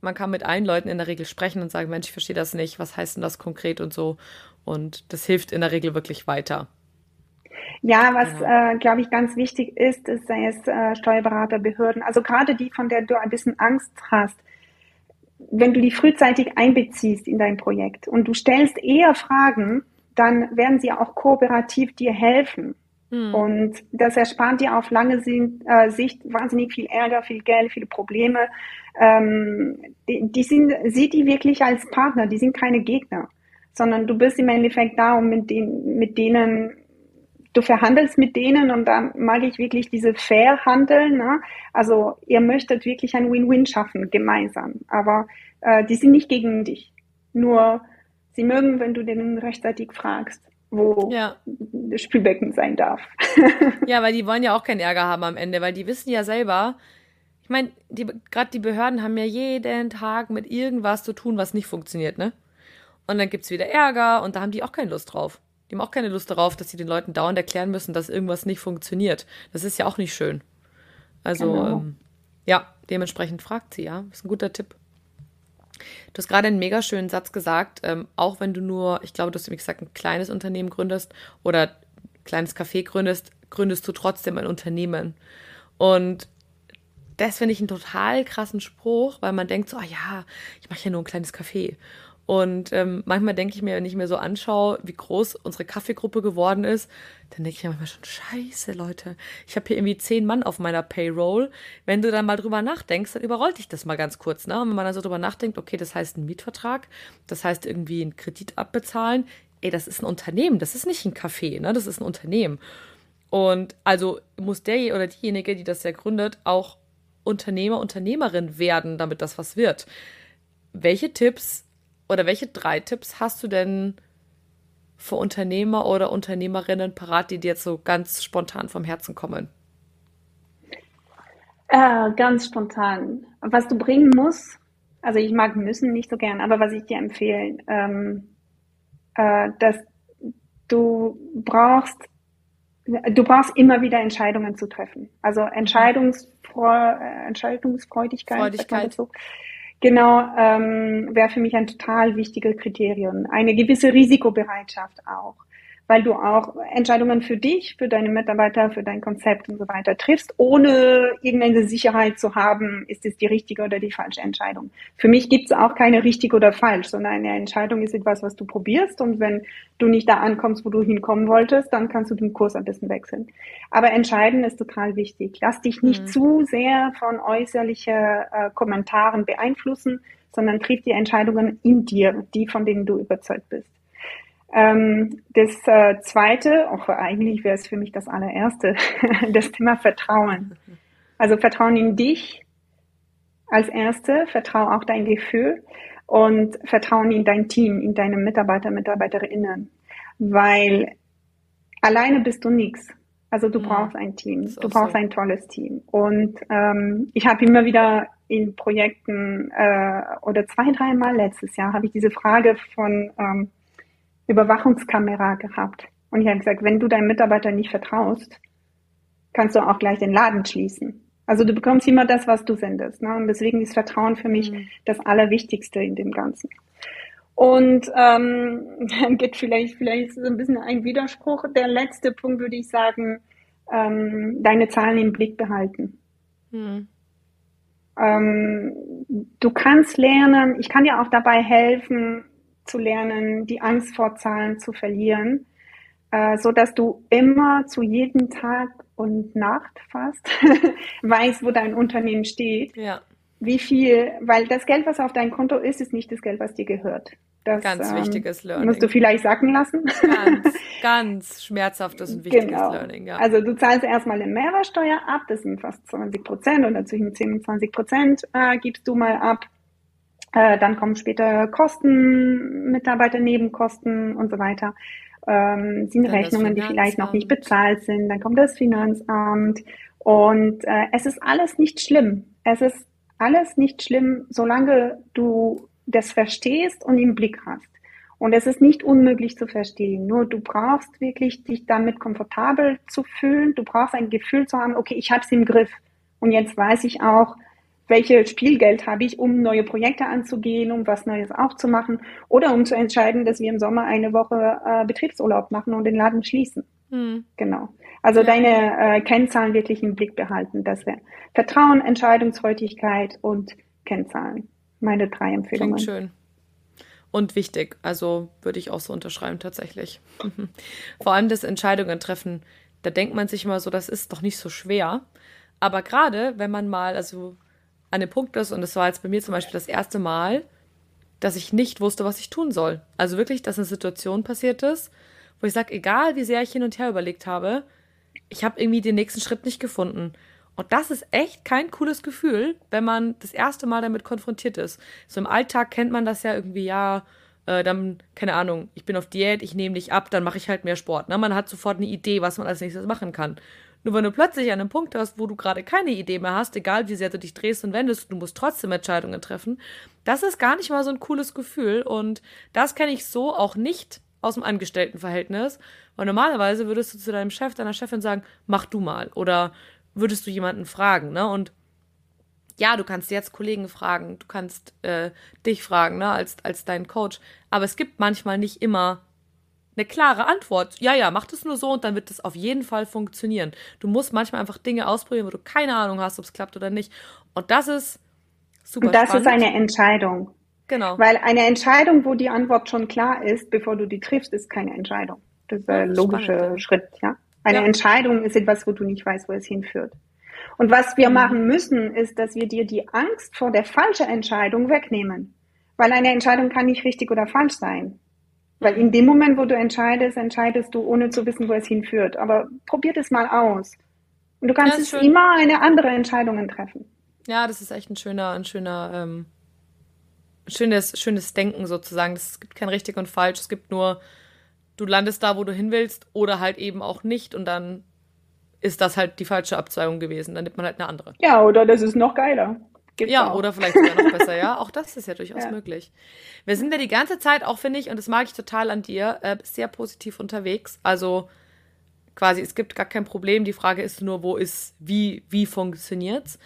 [SPEAKER 1] man kann mit allen Leuten in der Regel sprechen und sagen, Mensch, ich verstehe das nicht, was heißt denn das konkret und so. Und das hilft in der Regel wirklich weiter.
[SPEAKER 2] Ja, was genau. äh, glaube ich ganz wichtig ist, ist, sei es äh, Steuerberater, Behörden, also gerade die, von der du ein bisschen Angst hast, wenn du die frühzeitig einbeziehst in dein Projekt und du stellst eher Fragen, dann werden sie auch kooperativ dir helfen. Hm. Und das erspart dir auf lange äh, Sicht wahnsinnig viel Ärger, viel Geld, viele Probleme. Ähm, die, die sind, sieh die wirklich als Partner, die sind keine Gegner, sondern du bist im Endeffekt da, um mit, den, mit denen du verhandelst mit denen und da mag ich wirklich diese fair handeln. Ne? Also ihr möchtet wirklich ein Win-Win schaffen, gemeinsam. Aber äh, die sind nicht gegen dich. Nur sie mögen, wenn du denen rechtzeitig fragst wo ja. das Spülbecken sein darf.
[SPEAKER 1] ja, weil die wollen ja auch keinen Ärger haben am Ende, weil die wissen ja selber, ich meine, gerade die Behörden haben ja jeden Tag mit irgendwas zu tun, was nicht funktioniert, ne? Und dann gibt es wieder Ärger und da haben die auch keine Lust drauf. Die haben auch keine Lust darauf, dass sie den Leuten dauernd erklären müssen, dass irgendwas nicht funktioniert. Das ist ja auch nicht schön. Also, genau. ähm, ja, dementsprechend fragt sie, ja. Das ist ein guter Tipp. Du hast gerade einen mega schönen Satz gesagt, ähm, auch wenn du nur, ich glaube, du hast nämlich gesagt, ein kleines Unternehmen gründest oder ein kleines Café gründest, gründest du trotzdem ein Unternehmen. Und das finde ich einen total krassen Spruch, weil man denkt so, ah ja, ich mache ja nur ein kleines Café. Und ähm, manchmal denke ich mir, wenn ich mir so anschaue, wie groß unsere Kaffeegruppe geworden ist, dann denke ich mir manchmal schon, scheiße, Leute, ich habe hier irgendwie zehn Mann auf meiner Payroll. Wenn du dann mal drüber nachdenkst, dann überrollt dich das mal ganz kurz. Ne? Und wenn man dann so drüber nachdenkt, okay, das heißt ein Mietvertrag, das heißt irgendwie einen Kredit abbezahlen, ey, das ist ein Unternehmen, das ist nicht ein Café, ne? das ist ein Unternehmen. Und also muss der oder diejenige, die das ja gründet, auch Unternehmer, Unternehmerin werden, damit das was wird. Welche Tipps oder welche drei Tipps hast du denn für Unternehmer oder Unternehmerinnen parat, die dir jetzt so ganz spontan vom Herzen kommen?
[SPEAKER 2] Äh, ganz spontan. Was du bringen musst, also ich mag müssen nicht so gern, aber was ich dir empfehlen, ähm, äh, dass du brauchst, du brauchst immer wieder Entscheidungen zu treffen. Also Entscheidungsfreu äh, Entscheidungsfreudigkeit. Freudigkeit. Genau, ähm, wäre für mich ein total wichtiges Kriterium. Eine gewisse Risikobereitschaft auch weil du auch Entscheidungen für dich, für deine Mitarbeiter, für dein Konzept und so weiter triffst, ohne irgendeine Sicherheit zu haben, ist es die richtige oder die falsche Entscheidung. Für mich gibt es auch keine richtig oder falsch, sondern eine Entscheidung ist etwas, was du probierst und wenn du nicht da ankommst, wo du hinkommen wolltest, dann kannst du den Kurs ein bisschen wechseln. Aber entscheiden ist total wichtig. Lass dich nicht mhm. zu sehr von äußerlichen äh, Kommentaren beeinflussen, sondern triff die Entscheidungen in dir, die von denen du überzeugt bist. Ähm, das äh, zweite, auch eigentlich wäre es für mich das allererste, das Thema Vertrauen. Also Vertrauen in dich als erste, Vertrauen auch dein Gefühl und Vertrauen in dein Team, in deine Mitarbeiter, Mitarbeiterinnen. Weil alleine bist du nichts. Also du mhm. brauchst ein Team, du brauchst ein tolles Team. Und ähm, ich habe immer wieder in Projekten äh, oder zwei, dreimal letztes Jahr habe ich diese Frage von ähm, Überwachungskamera gehabt. Und ich habe gesagt, wenn du deinem Mitarbeiter nicht vertraust, kannst du auch gleich den Laden schließen. Also du bekommst immer das, was du sendest. Ne? Und deswegen ist Vertrauen für mich mhm. das Allerwichtigste in dem Ganzen. Und ähm, dann geht vielleicht, vielleicht so ein bisschen ein Widerspruch. Der letzte Punkt würde ich sagen, ähm, deine Zahlen im Blick behalten. Mhm. Ähm, du kannst lernen, ich kann dir auch dabei helfen, zu lernen, die Angst vor Zahlen zu verlieren, äh, so dass du immer zu jedem Tag und Nacht fast weißt, wo dein Unternehmen steht. Ja. Wie viel, weil das Geld, was auf deinem Konto ist, ist nicht das Geld, was dir gehört. Das,
[SPEAKER 1] ganz ähm, wichtiges Learning.
[SPEAKER 2] Musst du vielleicht sacken lassen.
[SPEAKER 1] Ganz, ganz schmerzhaftes und wichtiges genau. Learning, ja.
[SPEAKER 2] Also du zahlst erstmal eine Mehrwertsteuer ab, das sind fast 20 Prozent oder zwischen 10 und 20 Prozent äh, gibst du mal ab. Äh, dann kommen später Kosten, Mitarbeiternebenkosten und so weiter. Ähm, sind dann Rechnungen, die vielleicht noch nicht bezahlt sind. Dann kommt das Finanzamt. Und äh, es ist alles nicht schlimm. Es ist alles nicht schlimm, solange du das verstehst und im Blick hast. Und es ist nicht unmöglich zu verstehen. Nur du brauchst wirklich dich damit komfortabel zu fühlen. Du brauchst ein Gefühl zu haben, okay, ich habe es im Griff. Und jetzt weiß ich auch, welches Spielgeld habe ich, um neue Projekte anzugehen, um was Neues aufzumachen oder um zu entscheiden, dass wir im Sommer eine Woche äh, Betriebsurlaub machen und den Laden schließen. Hm. Genau. Also ja. deine äh, Kennzahlen wirklich im Blick behalten. Das wäre Vertrauen, Entscheidungsfreudigkeit und Kennzahlen. Meine drei Empfehlungen.
[SPEAKER 1] Klingt schön. Und wichtig. Also würde ich auch so unterschreiben tatsächlich. Vor allem das Entscheidungen treffen. Da denkt man sich immer so, das ist doch nicht so schwer. Aber gerade wenn man mal, also an dem Punkt ist, und das war jetzt bei mir zum Beispiel das erste Mal, dass ich nicht wusste, was ich tun soll. Also wirklich, dass eine Situation passiert ist, wo ich sage, egal wie sehr ich hin und her überlegt habe, ich habe irgendwie den nächsten Schritt nicht gefunden. Und das ist echt kein cooles Gefühl, wenn man das erste Mal damit konfrontiert ist. So im Alltag kennt man das ja irgendwie, ja, äh, dann, keine Ahnung, ich bin auf Diät, ich nehme dich ab, dann mache ich halt mehr Sport. Ne? Man hat sofort eine Idee, was man als nächstes machen kann. Nur wenn du plötzlich an einem Punkt hast, wo du gerade keine Idee mehr hast, egal wie sehr du dich drehst und wendest, du musst trotzdem Entscheidungen treffen, das ist gar nicht mal so ein cooles Gefühl und das kenne ich so auch nicht aus dem Angestelltenverhältnis, weil normalerweise würdest du zu deinem Chef, deiner Chefin sagen, mach du mal oder würdest du jemanden fragen, ne? Und ja, du kannst jetzt Kollegen fragen, du kannst äh, dich fragen, ne, als, als dein Coach, aber es gibt manchmal nicht immer eine klare Antwort. Ja, ja, mach das nur so und dann wird das auf jeden Fall funktionieren. Du musst manchmal einfach Dinge ausprobieren, wo du keine Ahnung hast, ob es klappt oder nicht. Und das ist super
[SPEAKER 2] und das
[SPEAKER 1] spannend.
[SPEAKER 2] ist eine Entscheidung.
[SPEAKER 1] Genau.
[SPEAKER 2] Weil eine Entscheidung, wo die Antwort schon klar ist, bevor du die triffst, ist keine Entscheidung. Das ist ein logischer spannend, Schritt, ja. Eine ja. Entscheidung ist etwas, wo du nicht weißt, wo es hinführt. Und was wir mhm. machen müssen, ist, dass wir dir die Angst vor der falschen Entscheidung wegnehmen. Weil eine Entscheidung kann nicht richtig oder falsch sein. Weil in dem Moment, wo du entscheidest, entscheidest du, ohne zu wissen, wo es hinführt. Aber probier das mal aus. Und du kannst ja, immer eine andere Entscheidung treffen.
[SPEAKER 1] Ja, das ist echt ein schöner, ein schöner, ähm, schönes, schönes Denken sozusagen. Es gibt kein richtig und falsch. Es gibt nur, du landest da, wo du hin willst, oder halt eben auch nicht. Und dann ist das halt die falsche Abzweigung gewesen. Dann nimmt man halt eine andere.
[SPEAKER 2] Ja, oder das ist noch geiler.
[SPEAKER 1] Gibt's ja, auch. oder vielleicht sogar noch besser, ja. Auch das ist ja durchaus ja. möglich. Wir sind ja die ganze Zeit, auch finde ich, und das mag ich total an dir, äh, sehr positiv unterwegs. Also quasi, es gibt gar kein Problem. Die Frage ist nur, wo ist, wie, wie funktioniert's?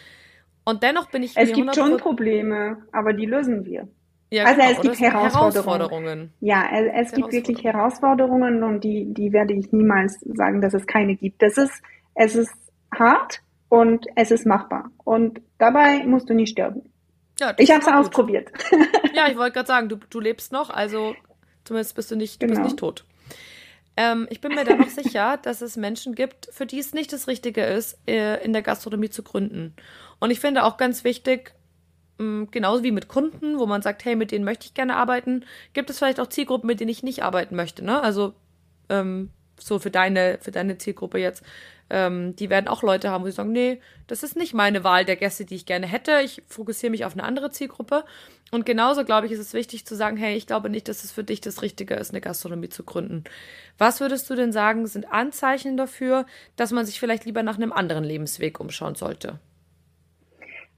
[SPEAKER 1] Und dennoch bin ich.
[SPEAKER 2] Es gibt schon Probleme, aber die lösen wir.
[SPEAKER 1] Ja, also genau, es gibt Herausforderungen. Herausforderungen.
[SPEAKER 2] Ja, es, es gibt wirklich Herausforderungen und die, die werde ich niemals sagen, dass es keine gibt. Das ist, es ist hart und es ist machbar. Und dabei musst du nicht sterben. Ja, ich habe es ausprobiert.
[SPEAKER 1] Ja, ich wollte gerade sagen, du, du lebst noch, also zumindest bist du nicht, du genau. bist nicht tot. Ähm, ich bin mir da noch sicher, dass es Menschen gibt, für die es nicht das Richtige ist, äh, in der Gastronomie zu gründen. Und ich finde auch ganz wichtig, ähm, genauso wie mit Kunden, wo man sagt, hey, mit denen möchte ich gerne arbeiten, gibt es vielleicht auch Zielgruppen, mit denen ich nicht arbeiten möchte. Ne? Also ähm, so für deine, für deine Zielgruppe jetzt. Ähm, die werden auch Leute haben, wo sie sagen, nee, das ist nicht meine Wahl der Gäste, die ich gerne hätte. Ich fokussiere mich auf eine andere Zielgruppe. Und genauso, glaube ich, ist es wichtig zu sagen, hey, ich glaube nicht, dass es für dich das Richtige ist, eine Gastronomie zu gründen. Was würdest du denn sagen, sind Anzeichen dafür, dass man sich vielleicht lieber nach einem anderen Lebensweg umschauen sollte?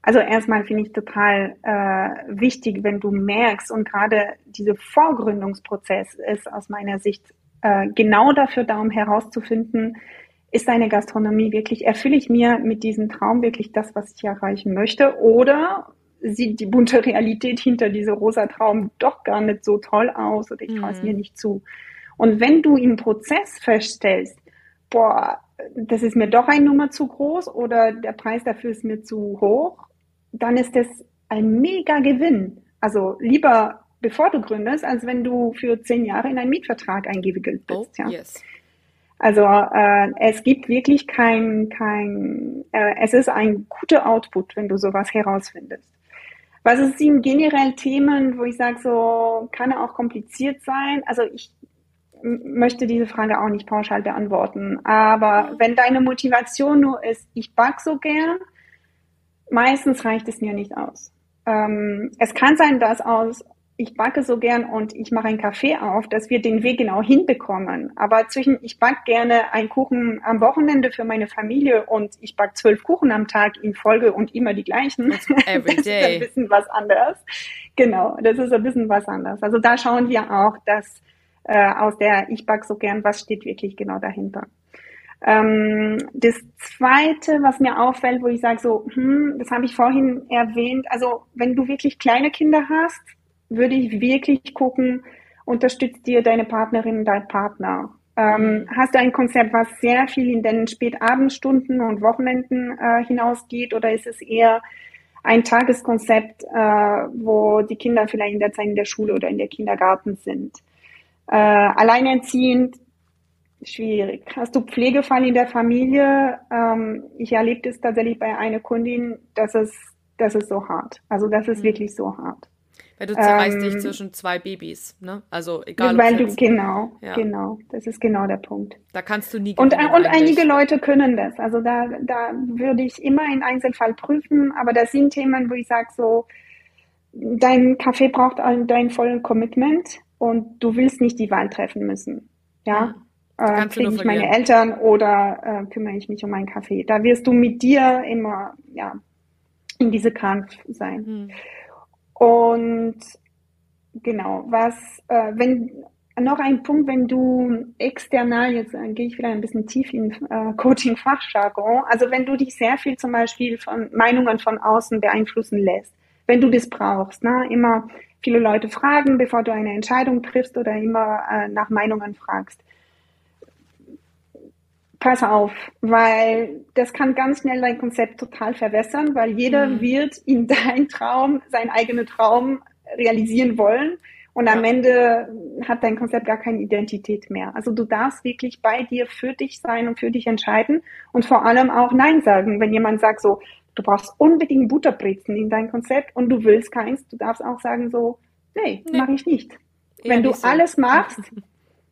[SPEAKER 2] Also erstmal finde ich total äh, wichtig, wenn du merkst und gerade dieser Vorgründungsprozess ist aus meiner Sicht äh, genau dafür da, um herauszufinden, ist deine Gastronomie wirklich, erfülle ich mir mit diesem Traum wirklich das, was ich erreichen möchte oder sieht die bunte Realität hinter diesem rosa Traum doch gar nicht so toll aus oder ich traue es mhm. mir nicht zu. Und wenn du im Prozess feststellst, boah, das ist mir doch eine Nummer zu groß oder der Preis dafür ist mir zu hoch dann ist das ein mega Gewinn. Also lieber bevor du gründest, als wenn du für zehn Jahre in einen Mietvertrag eingewickelt bist. Oh, ja. Yes. Also äh, es gibt wirklich kein, kein äh, es ist ein guter Output, wenn du sowas herausfindest. Was sind generell Themen, wo ich sage, so kann auch kompliziert sein? Also ich möchte diese Frage auch nicht pauschal beantworten. Aber wenn deine Motivation nur ist, ich back so gern, meistens reicht es mir nicht aus. Ähm, es kann sein, dass aus ich backe so gern und ich mache einen Kaffee auf, dass wir den Weg genau hinbekommen. Aber zwischen ich backe gerne einen Kuchen am Wochenende für meine Familie und ich backe zwölf Kuchen am Tag in Folge und immer die gleichen.
[SPEAKER 1] Every
[SPEAKER 2] das
[SPEAKER 1] day.
[SPEAKER 2] ist ein bisschen was anderes. Genau, das ist ein bisschen was anderes. Also da schauen wir auch, dass äh, aus der ich backe so gern, was steht wirklich genau dahinter. Ähm, das Zweite, was mir auffällt, wo ich sage so, hm, das habe ich vorhin erwähnt, also wenn du wirklich kleine Kinder hast, würde ich wirklich gucken, unterstützt dir deine Partnerin, dein Partner. Ähm, hast du ein Konzept, was sehr viel in den Spätabendstunden und Wochenenden äh, hinausgeht oder ist es eher ein Tageskonzept, äh, wo die Kinder vielleicht in der Zeit in der Schule oder in der Kindergarten sind? Äh, alleinerziehend schwierig. Hast du Pflegefall in der Familie? Ähm, ich erlebe es tatsächlich bei einer Kundin, dass es, das ist so hart. Also das ist mhm. wirklich so hart.
[SPEAKER 1] Weil du zerreißt ähm, dich zwischen zwei Babys, ne? Also egal.
[SPEAKER 2] Weil du genau, ja. genau, das ist genau der Punkt.
[SPEAKER 1] Da kannst du nie.
[SPEAKER 2] Und, und einige Leute können das. Also da, da würde ich immer in Einzelfall prüfen, aber das sind Themen, wo ich sage so, dein Kaffee braucht dein volles Commitment und du willst nicht die Wahl treffen müssen. Ja. Mhm äh, kriege ich meine Eltern oder äh, kümmere ich mich um meinen Kaffee. Da wirst du mit dir immer ja, in diese Kampf sein. Hm. Und genau, was, äh, wenn noch ein Punkt, wenn du external, jetzt äh, gehe ich wieder ein bisschen tief in äh, Coaching-Fachjargon, also wenn du dich sehr viel zum Beispiel von Meinungen von außen beeinflussen lässt, wenn du das brauchst, ne, immer viele Leute fragen, bevor du eine Entscheidung triffst oder immer äh, nach Meinungen fragst pass auf, weil das kann ganz schnell dein Konzept total verwässern, weil jeder mhm. wird in dein Traum, seinen eigenen Traum realisieren wollen. Und am Ende hat dein Konzept gar keine Identität mehr. Also du darfst wirklich bei dir für dich sein und für dich entscheiden und vor allem auch Nein sagen. Wenn jemand sagt so, du brauchst unbedingt Butterbrezen in dein Konzept und du willst keins, du darfst auch sagen so, nee, nee. mache ich nicht. Eher Wenn du so. alles machst,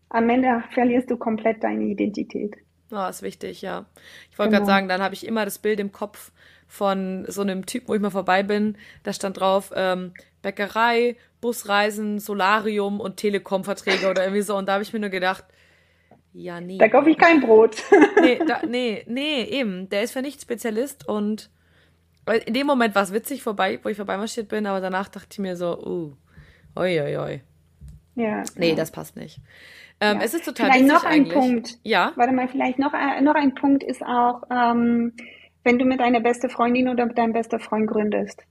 [SPEAKER 2] am Ende verlierst du komplett deine Identität.
[SPEAKER 1] Oh, ist wichtig, ja. Ich wollte genau. gerade sagen, dann habe ich immer das Bild im Kopf von so einem Typ, wo ich mal vorbei bin. Da stand drauf ähm, Bäckerei, Busreisen, Solarium und Telekom-Verträge oder irgendwie so. Und da habe ich mir nur gedacht, Ja, nee.
[SPEAKER 2] Da kaufe ich kein Brot.
[SPEAKER 1] nee, da, nee, nee, eben. Der ist für nichts Spezialist und in dem Moment war es witzig vorbei, wo ich vorbeimarschiert bin, aber danach dachte ich mir so, uh, oi, oi, oi. Ja. Nee, ja. das passt nicht. Ähm, ja. Es ist total
[SPEAKER 2] Vielleicht noch ein eigentlich. Punkt. Ja. Warte mal, vielleicht noch, äh, noch ein Punkt ist auch, ähm, wenn du mit deiner beste Freundin oder mit deinem besten Freund gründest.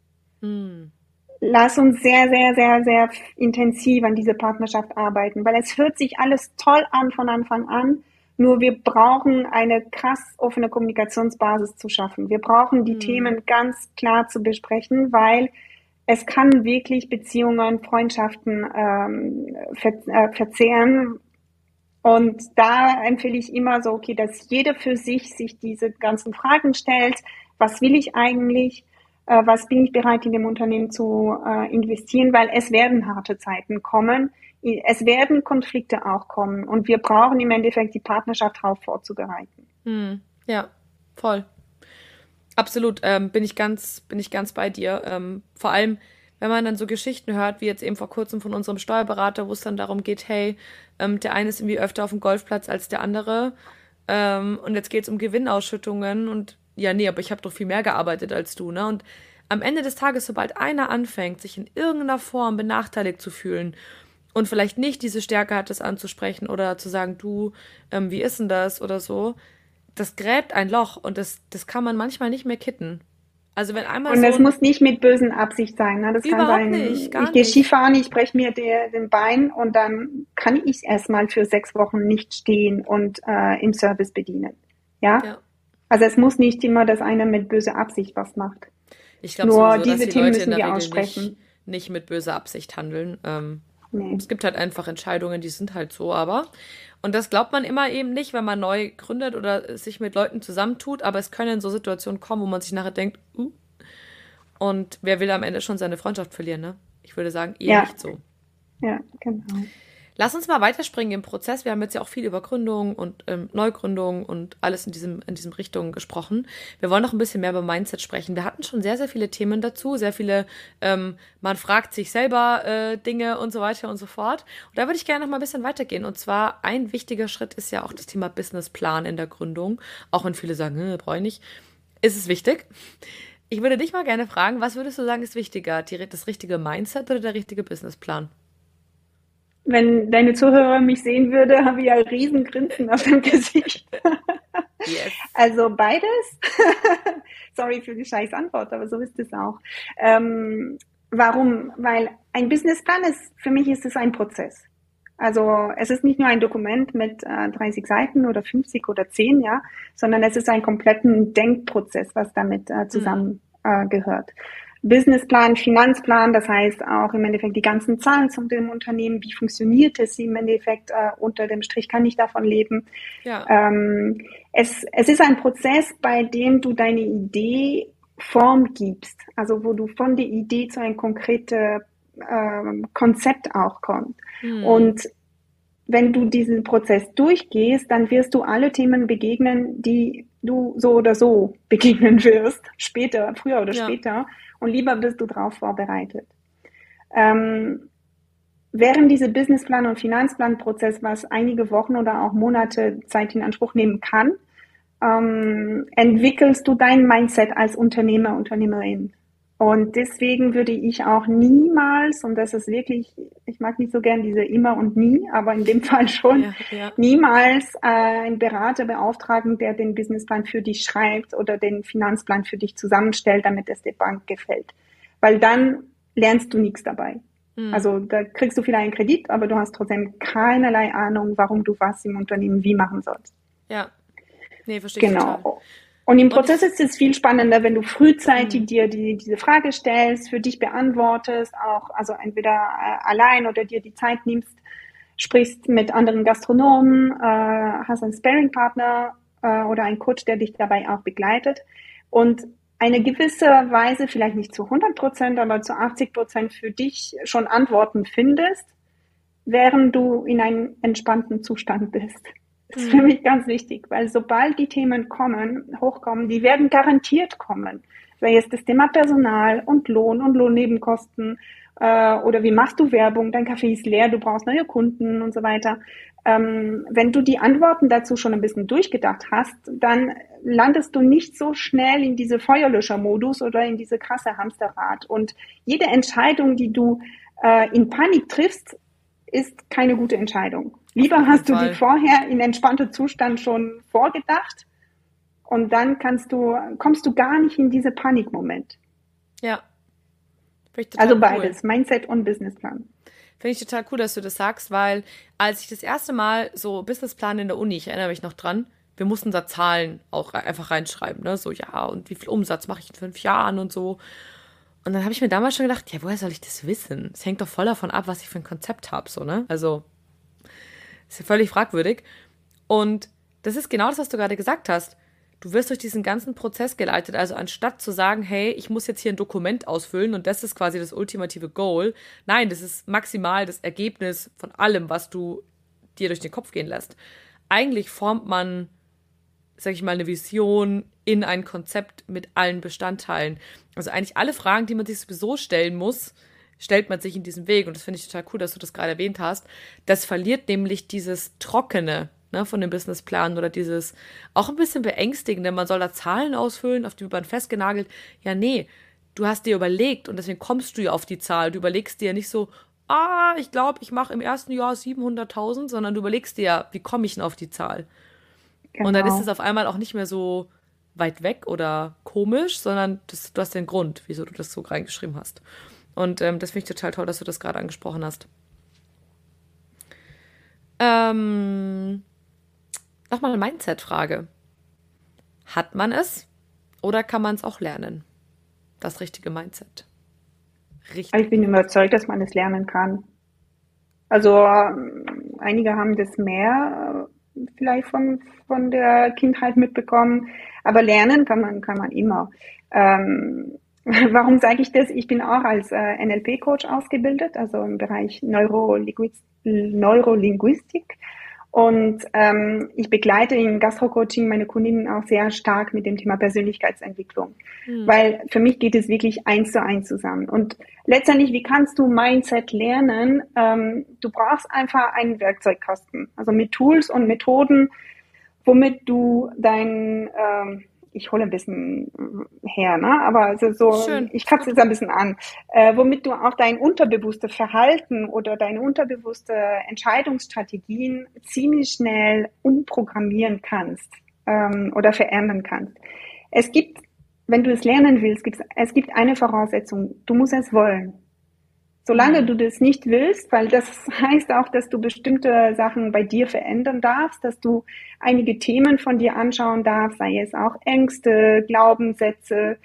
[SPEAKER 2] Hm. Lass uns sehr, sehr, sehr, sehr intensiv an diese Partnerschaft arbeiten, weil es hört sich alles toll an von Anfang an. Nur wir brauchen eine krass offene Kommunikationsbasis zu schaffen. Wir brauchen die hm. Themen ganz klar zu besprechen, weil es kann wirklich Beziehungen, Freundschaften ähm, ver äh, verzehren, und da empfehle ich immer so, okay, dass jeder für sich sich diese ganzen Fragen stellt. Was will ich eigentlich? Äh, was bin ich bereit in dem Unternehmen zu äh, investieren? Weil es werden harte Zeiten kommen. Es werden Konflikte auch kommen. Und wir brauchen im Endeffekt die Partnerschaft darauf vorzubereiten.
[SPEAKER 1] Hm, ja, voll. Absolut, ähm, bin ich ganz, bin ich ganz bei dir. Ähm, vor allem, wenn man dann so Geschichten hört, wie jetzt eben vor kurzem von unserem Steuerberater, wo es dann darum geht, hey, ähm, der eine ist irgendwie öfter auf dem Golfplatz als der andere ähm, und jetzt geht es um Gewinnausschüttungen und ja, nee, aber ich habe doch viel mehr gearbeitet als du, ne? Und am Ende des Tages, sobald einer anfängt, sich in irgendeiner Form benachteiligt zu fühlen und vielleicht nicht diese Stärke hat, das anzusprechen oder zu sagen, du, ähm, wie ist denn das oder so, das gräbt ein Loch und das, das kann man manchmal nicht mehr kitten. Also wenn einmal
[SPEAKER 2] und so es muss nicht mit bösen Absicht sein. Ne? Das kann sein, nicht, ich gehe Skifahren, ich breche mir der, den Bein und dann kann ich erstmal für sechs Wochen nicht stehen und äh, im Service bedienen. Ja? ja? Also es muss nicht immer, dass einer mit böser Absicht was macht.
[SPEAKER 1] Ich glaube Nur sowieso, diese die Themen Leute müssen wir aussprechen. Nicht, nicht, mit böser Absicht handeln. Ähm, nee. Es gibt halt einfach Entscheidungen, die sind halt so, aber und das glaubt man immer eben nicht, wenn man neu gründet oder sich mit Leuten zusammentut, aber es können so Situationen kommen, wo man sich nachher denkt, uh, und wer will am Ende schon seine Freundschaft verlieren, ne? Ich würde sagen, eher ja. nicht so.
[SPEAKER 2] Ja, genau.
[SPEAKER 1] Lass uns mal weiterspringen im Prozess. Wir haben jetzt ja auch viel über Gründung und ähm, Neugründung und alles in diesem, in diesem Richtung gesprochen. Wir wollen noch ein bisschen mehr über Mindset sprechen. Wir hatten schon sehr, sehr viele Themen dazu, sehr viele, ähm, man fragt sich selber äh, Dinge und so weiter und so fort. Und da würde ich gerne noch mal ein bisschen weitergehen. Und zwar ein wichtiger Schritt ist ja auch das Thema Businessplan in der Gründung. Auch wenn viele sagen, hm, brauche ich nicht. Ist es wichtig? Ich würde dich mal gerne fragen, was würdest du sagen, ist wichtiger? das richtige Mindset oder der richtige Businessplan?
[SPEAKER 2] Wenn deine Zuhörer mich sehen würde, habe ich ein riesen Grinsen auf dem Gesicht. Yes. Also beides. Sorry für die scheiß Antwort, aber so ist es auch. Ähm, warum? Weil ein Businessplan ist, für mich ist es ein Prozess. Also es ist nicht nur ein Dokument mit äh, 30 Seiten oder 50 oder 10, ja, sondern es ist ein kompletten Denkprozess, was damit äh, zusammengehört. Mhm. Äh, Businessplan, Finanzplan, das heißt auch im Endeffekt die ganzen Zahlen zu dem Unternehmen, wie funktioniert es im Endeffekt äh, unter dem Strich, kann ich davon leben. Ja. Ähm, es, es ist ein Prozess, bei dem du deine Idee Form gibst, also wo du von der Idee zu einem konkreten äh, Konzept auch kommst. Hm. Und wenn du diesen Prozess durchgehst, dann wirst du alle Themen begegnen, die du so oder so begegnen wirst, später, früher oder ja. später und lieber bist du darauf vorbereitet. Ähm, während diese Businessplan- und Finanzplanprozess, was einige Wochen oder auch Monate Zeit in Anspruch nehmen kann, ähm, entwickelst du dein Mindset als Unternehmer, Unternehmerin. Und deswegen würde ich auch niemals, und das ist wirklich, ich mag nicht so gern diese immer und nie, aber in dem Fall schon, ja, ja. niemals äh, einen Berater beauftragen, der den Businessplan für dich schreibt oder den Finanzplan für dich zusammenstellt, damit es der Bank gefällt. Weil dann lernst du nichts dabei. Mhm. Also da kriegst du vielleicht einen Kredit, aber du hast trotzdem keinerlei Ahnung, warum du was im Unternehmen wie machen sollst.
[SPEAKER 1] Ja. Nee, verstehe
[SPEAKER 2] genau. ich. Genau. Und im Prozess ist es viel spannender, wenn du frühzeitig mhm. dir die, diese Frage stellst, für dich beantwortest, auch also entweder äh, allein oder dir die Zeit nimmst, sprichst mit anderen Gastronomen, äh, hast einen Sparing-Partner äh, oder einen Coach, der dich dabei auch begleitet und eine gewisse Weise, vielleicht nicht zu 100 Prozent, aber zu 80 Prozent für dich schon Antworten findest, während du in einem entspannten Zustand bist. Das ist für mich ganz wichtig, weil sobald die Themen kommen, hochkommen, die werden garantiert kommen. Sei es das Thema Personal und Lohn und Lohnnebenkosten äh, oder wie machst du Werbung, dein Kaffee ist leer, du brauchst neue Kunden und so weiter. Ähm, wenn du die Antworten dazu schon ein bisschen durchgedacht hast, dann landest du nicht so schnell in diese Feuerlöschermodus oder in diese krasse Hamsterrad. Und jede Entscheidung, die du äh, in Panik triffst, ist keine gute Entscheidung. Lieber hast du die vorher in entspannter Zustand schon vorgedacht und dann kannst du, kommst du gar nicht in diese Panikmoment.
[SPEAKER 1] Ja.
[SPEAKER 2] Also beides, cool. Mindset und Businessplan.
[SPEAKER 1] Finde ich total cool, dass du das sagst, weil als ich das erste Mal so Businessplan in der Uni, ich erinnere mich noch dran, wir mussten da Zahlen auch einfach reinschreiben, ne? So, ja, und wie viel Umsatz mache ich in fünf Jahren und so. Und dann habe ich mir damals schon gedacht, ja, woher soll ich das wissen? Es hängt doch voll davon ab, was ich für ein Konzept habe, so, ne? Also, ist ja völlig fragwürdig. Und das ist genau das, was du gerade gesagt hast du wirst durch diesen ganzen Prozess geleitet. Also anstatt zu sagen, hey, ich muss jetzt hier ein Dokument ausfüllen und das ist quasi das ultimative Goal. Nein, das ist maximal das Ergebnis von allem, was du dir durch den Kopf gehen lässt. Eigentlich formt man, sag ich mal, eine Vision in ein Konzept mit allen Bestandteilen. Also eigentlich alle Fragen, die man sich sowieso stellen muss, stellt man sich in diesem Weg. Und das finde ich total cool, dass du das gerade erwähnt hast. Das verliert nämlich dieses Trockene ne, von dem Businessplan oder dieses auch ein bisschen beängstigende, man soll da Zahlen ausfüllen, auf die man festgenagelt. Ja, nee, du hast dir überlegt und deswegen kommst du ja auf die Zahl. Du überlegst dir ja nicht so, ah, ich glaube, ich mache im ersten Jahr 700.000, sondern du überlegst dir ja, wie komme ich denn auf die Zahl? Genau. Und dann ist genau. es auf einmal auch nicht mehr so weit weg oder komisch, sondern das, du hast den Grund, wieso du das so reingeschrieben hast. Und ähm, das finde ich total toll, dass du das gerade angesprochen hast. Ähm, Nochmal eine Mindset-Frage. Hat man es oder kann man es auch lernen? Das richtige Mindset.
[SPEAKER 2] Richtig. Ich bin überzeugt, dass man es lernen kann. Also ähm, einige haben das mehr äh, vielleicht von, von der Kindheit mitbekommen, aber lernen kann man, kann man immer. Ähm, warum sage ich das? Ich bin auch als äh, NLP-Coach ausgebildet, also im Bereich Neurolinguistik. Neurolinguistik. Und ähm, ich begleite im Gastro-Coaching meine Kundinnen auch sehr stark mit dem Thema Persönlichkeitsentwicklung, mhm. weil für mich geht es wirklich eins zu eins zusammen. Und letztendlich, wie kannst du Mindset lernen? Ähm, du brauchst einfach einen Werkzeugkasten, also mit Tools und Methoden, womit du dein ähm, ich hole ein bisschen her, ne? aber so, so Schön. ich kratze es ein bisschen an, äh, womit du auch dein unterbewusste Verhalten oder deine unterbewusste Entscheidungsstrategien ziemlich schnell umprogrammieren kannst ähm, oder verändern kannst. Es gibt, wenn du es lernen willst, gibt es gibt eine Voraussetzung, du musst es wollen. Solange mhm. du das nicht willst, weil das heißt auch, dass du bestimmte Sachen bei dir verändern darfst, dass du einige Themen von dir anschauen darfst, sei es auch Ängste, Glaubenssätze,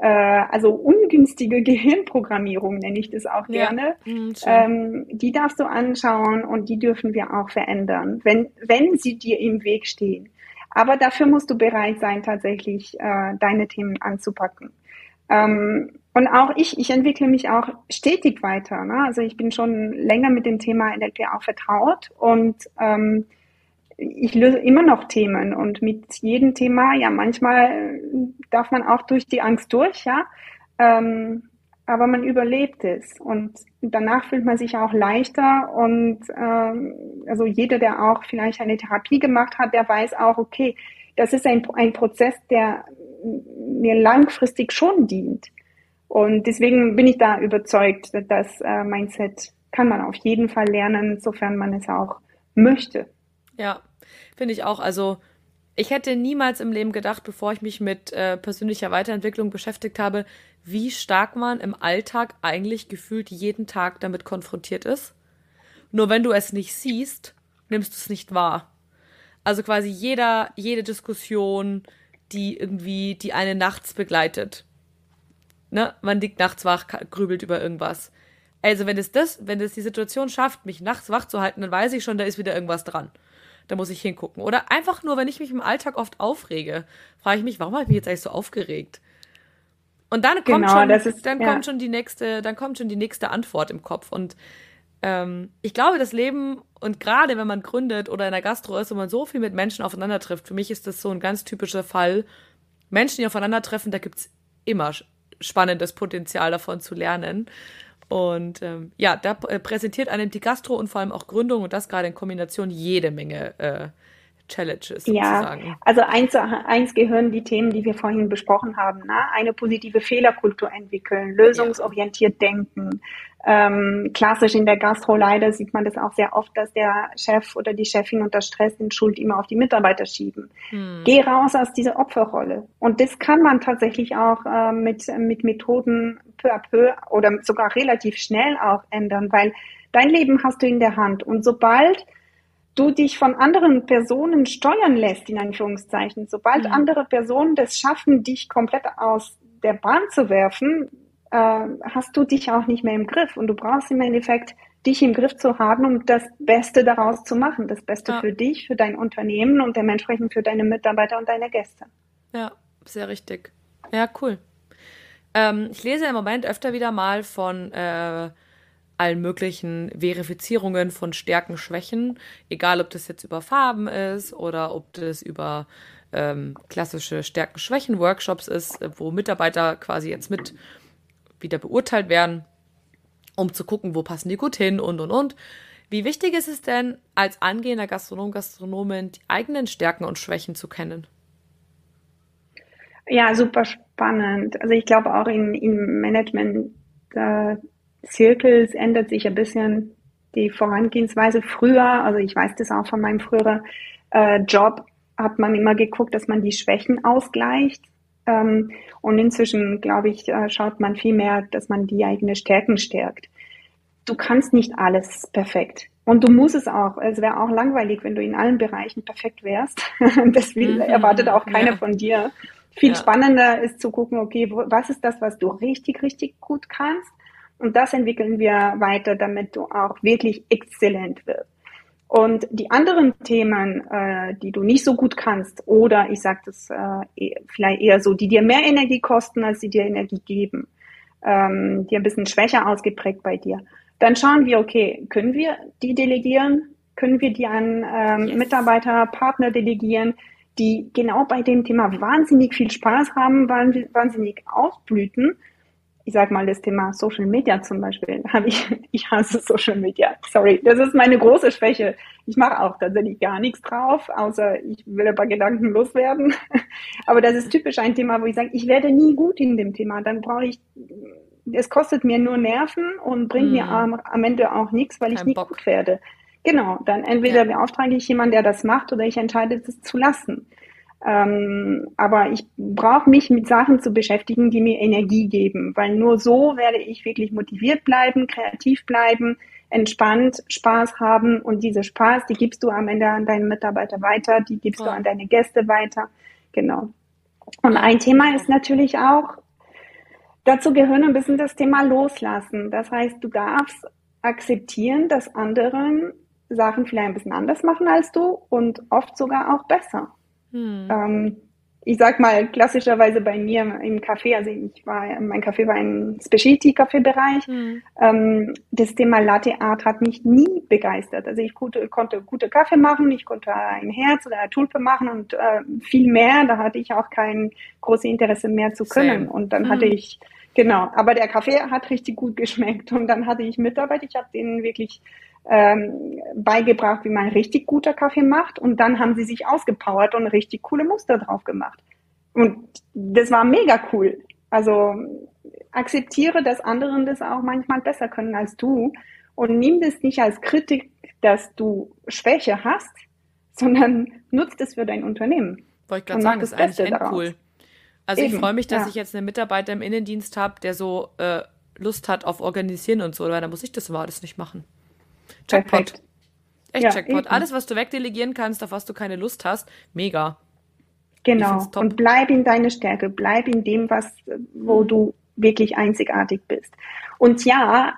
[SPEAKER 2] äh, also ungünstige Gehirnprogrammierung nenne ich das auch ja. gerne. Mhm, ähm, die darfst du anschauen und die dürfen wir auch verändern, wenn, wenn sie dir im Weg stehen. Aber dafür musst du bereit sein, tatsächlich äh, deine Themen anzupacken. Ähm, und auch ich, ich entwickle mich auch stetig weiter. Ne? Also ich bin schon länger mit dem Thema NLP auch vertraut und ähm, ich löse immer noch Themen und mit jedem Thema, ja, manchmal darf man auch durch die Angst durch, ja, ähm, aber man überlebt es und danach fühlt man sich auch leichter und ähm, also jeder, der auch vielleicht eine Therapie gemacht hat, der weiß auch, okay, das ist ein, ein Prozess, der mir langfristig schon dient. Und deswegen bin ich da überzeugt, dass äh, Mindset kann man auf jeden Fall lernen, sofern man es auch möchte.
[SPEAKER 1] Ja, finde ich auch. Also ich hätte niemals im Leben gedacht, bevor ich mich mit äh, persönlicher Weiterentwicklung beschäftigt habe, wie stark man im Alltag eigentlich gefühlt jeden Tag damit konfrontiert ist. Nur wenn du es nicht siehst, nimmst du es nicht wahr. Also quasi jeder, jede Diskussion, die irgendwie die eine nachts begleitet. Ne? Man liegt nachts wach, grübelt über irgendwas. Also wenn es das, wenn es die Situation schafft, mich nachts wach zu halten, dann weiß ich schon, da ist wieder irgendwas dran. Da muss ich hingucken. Oder einfach nur, wenn ich mich im Alltag oft aufrege, frage ich mich, warum habe ich mich jetzt eigentlich so aufgeregt? Und dann kommt genau, schon, ist, dann ja. kommt schon die nächste, dann kommt schon die nächste Antwort im Kopf. Und ähm, ich glaube, das Leben und gerade wenn man gründet oder in der Gastro ist und man so viel mit Menschen aufeinander trifft, für mich ist das so ein ganz typischer Fall. Menschen, die aufeinandertreffen, da gibt es immer spannendes Potenzial davon zu lernen. Und ähm, ja, da präsentiert einem die Gastro und vor allem auch Gründung und das gerade in Kombination jede Menge äh, Challenges
[SPEAKER 2] sozusagen. Ja, also eins, eins gehören die Themen, die wir vorhin besprochen haben. Ne? Eine positive Fehlerkultur entwickeln, lösungsorientiert ja. denken. Ähm, klassisch in der Gastro leider sieht man das auch sehr oft, dass der Chef oder die Chefin unter Stress den Schuld immer auf die Mitarbeiter schieben. Hm. Geh raus aus dieser Opferrolle. Und das kann man tatsächlich auch äh, mit, mit Methoden peu à peu oder sogar relativ schnell auch ändern, weil dein Leben hast du in der Hand. Und sobald du dich von anderen Personen steuern lässt, in Anführungszeichen, sobald mhm. andere Personen das schaffen, dich komplett aus der Bahn zu werfen, äh, hast du dich auch nicht mehr im Griff. Und du brauchst im Endeffekt dich im Griff zu haben, um das Beste daraus zu machen. Das Beste ja. für dich, für dein Unternehmen und dementsprechend für deine Mitarbeiter und deine Gäste.
[SPEAKER 1] Ja, sehr richtig. Ja, cool. Ähm, ich lese im Moment öfter wieder mal von äh, allen möglichen Verifizierungen von Stärken, Schwächen, egal ob das jetzt über Farben ist oder ob das über ähm, klassische Stärken-Schwächen-Workshops ist, wo Mitarbeiter quasi jetzt mit wieder beurteilt werden, um zu gucken, wo passen die gut hin und und und. Wie wichtig ist es denn, als angehender Gastronom, Gastronomin die eigenen Stärken und Schwächen zu kennen?
[SPEAKER 2] Ja, super spannend. Also ich glaube auch in, im Management äh, Circles ändert sich ein bisschen die Vorangehensweise. Früher, also ich weiß das auch von meinem früheren äh, Job, hat man immer geguckt, dass man die Schwächen ausgleicht. Ähm, und inzwischen, glaube ich, äh, schaut man viel mehr, dass man die eigenen Stärken stärkt. Du kannst nicht alles perfekt. Und du musst es auch. Es wäre auch langweilig, wenn du in allen Bereichen perfekt wärst. das mhm. erwartet auch keiner ja. von dir. Viel ja. spannender ist zu gucken, okay, wo, was ist das, was du richtig, richtig gut kannst? Und das entwickeln wir weiter, damit du auch wirklich exzellent wirst. Und die anderen Themen, äh, die du nicht so gut kannst, oder ich sage das äh, e-, vielleicht eher so, die dir mehr Energie kosten, als sie dir Energie geben, ähm, die ein bisschen schwächer ausgeprägt bei dir, dann schauen wir, okay, können wir die delegieren? Können wir die an ähm. Mitarbeiter, Partner delegieren, die genau bei dem Thema wahnsinnig viel Spaß haben, wahnsinnig aufblüten ich sag mal, das Thema Social Media zum Beispiel, habe ich, ich hasse Social Media. Sorry, das ist meine große Schwäche. Ich mache auch tatsächlich gar nichts drauf, außer ich will ein paar Gedanken loswerden. Aber das ist typisch ein Thema, wo ich sage, ich werde nie gut in dem Thema. Dann brauche ich, es kostet mir nur Nerven und bringt mm. mir am, am, Ende auch nichts, weil Kein ich nie Bock. gut werde. Genau, dann entweder ja. beauftrage ich jemanden, der das macht, oder ich entscheide es zu lassen. Ähm, aber ich brauche mich mit Sachen zu beschäftigen, die mir Energie geben, weil nur so werde ich wirklich motiviert bleiben, kreativ bleiben, entspannt, Spaß haben und diese Spaß, die gibst du am Ende an deinen Mitarbeiter weiter, die gibst ja. du an deine Gäste weiter. Genau. Und ein Thema ist natürlich auch, dazu gehören ein bisschen das Thema Loslassen. Das heißt, du darfst akzeptieren, dass anderen Sachen vielleicht ein bisschen anders machen als du und oft sogar auch besser. Hm. Ähm, ich sag mal, klassischerweise bei mir im Café, also ich war, mein Café war ein Specialty-Kaffeebereich. Hm. Ähm, das Thema Latte Art hat mich nie begeistert. Also ich konnte, konnte gute Kaffee machen, ich konnte ein Herz oder eine Tulpe machen und äh, viel mehr. Da hatte ich auch kein großes Interesse mehr zu können. Same. Und dann hm. hatte ich, genau, aber der Kaffee hat richtig gut geschmeckt. Und dann hatte ich Mitarbeiter, ich habe denen wirklich ähm, beigebracht, wie man richtig guter Kaffee macht. Und dann haben sie sich ausgepowert und richtig coole Muster drauf gemacht. Und das war mega cool. Also akzeptiere, dass anderen das auch manchmal besser können als du und nimm das nicht als Kritik, dass du Schwäche hast, sondern nutzt es für dein Unternehmen.
[SPEAKER 1] Wollte ich gerade sagen, das ist eigentlich echt cool. Also Eben, ich freue mich, dass ja. ich jetzt einen Mitarbeiter im Innendienst habe, der so äh, Lust hat auf Organisieren und so, weil da muss ich das immer alles nicht machen. Jackpot. Perfekt. Echt ja, Jackpot. Eben. Alles, was du wegdelegieren kannst, auf was du keine Lust hast, mega.
[SPEAKER 2] Genau. Und bleib in deine Stärke, bleib in dem, was, wo mhm. du wirklich einzigartig bist. Und ja,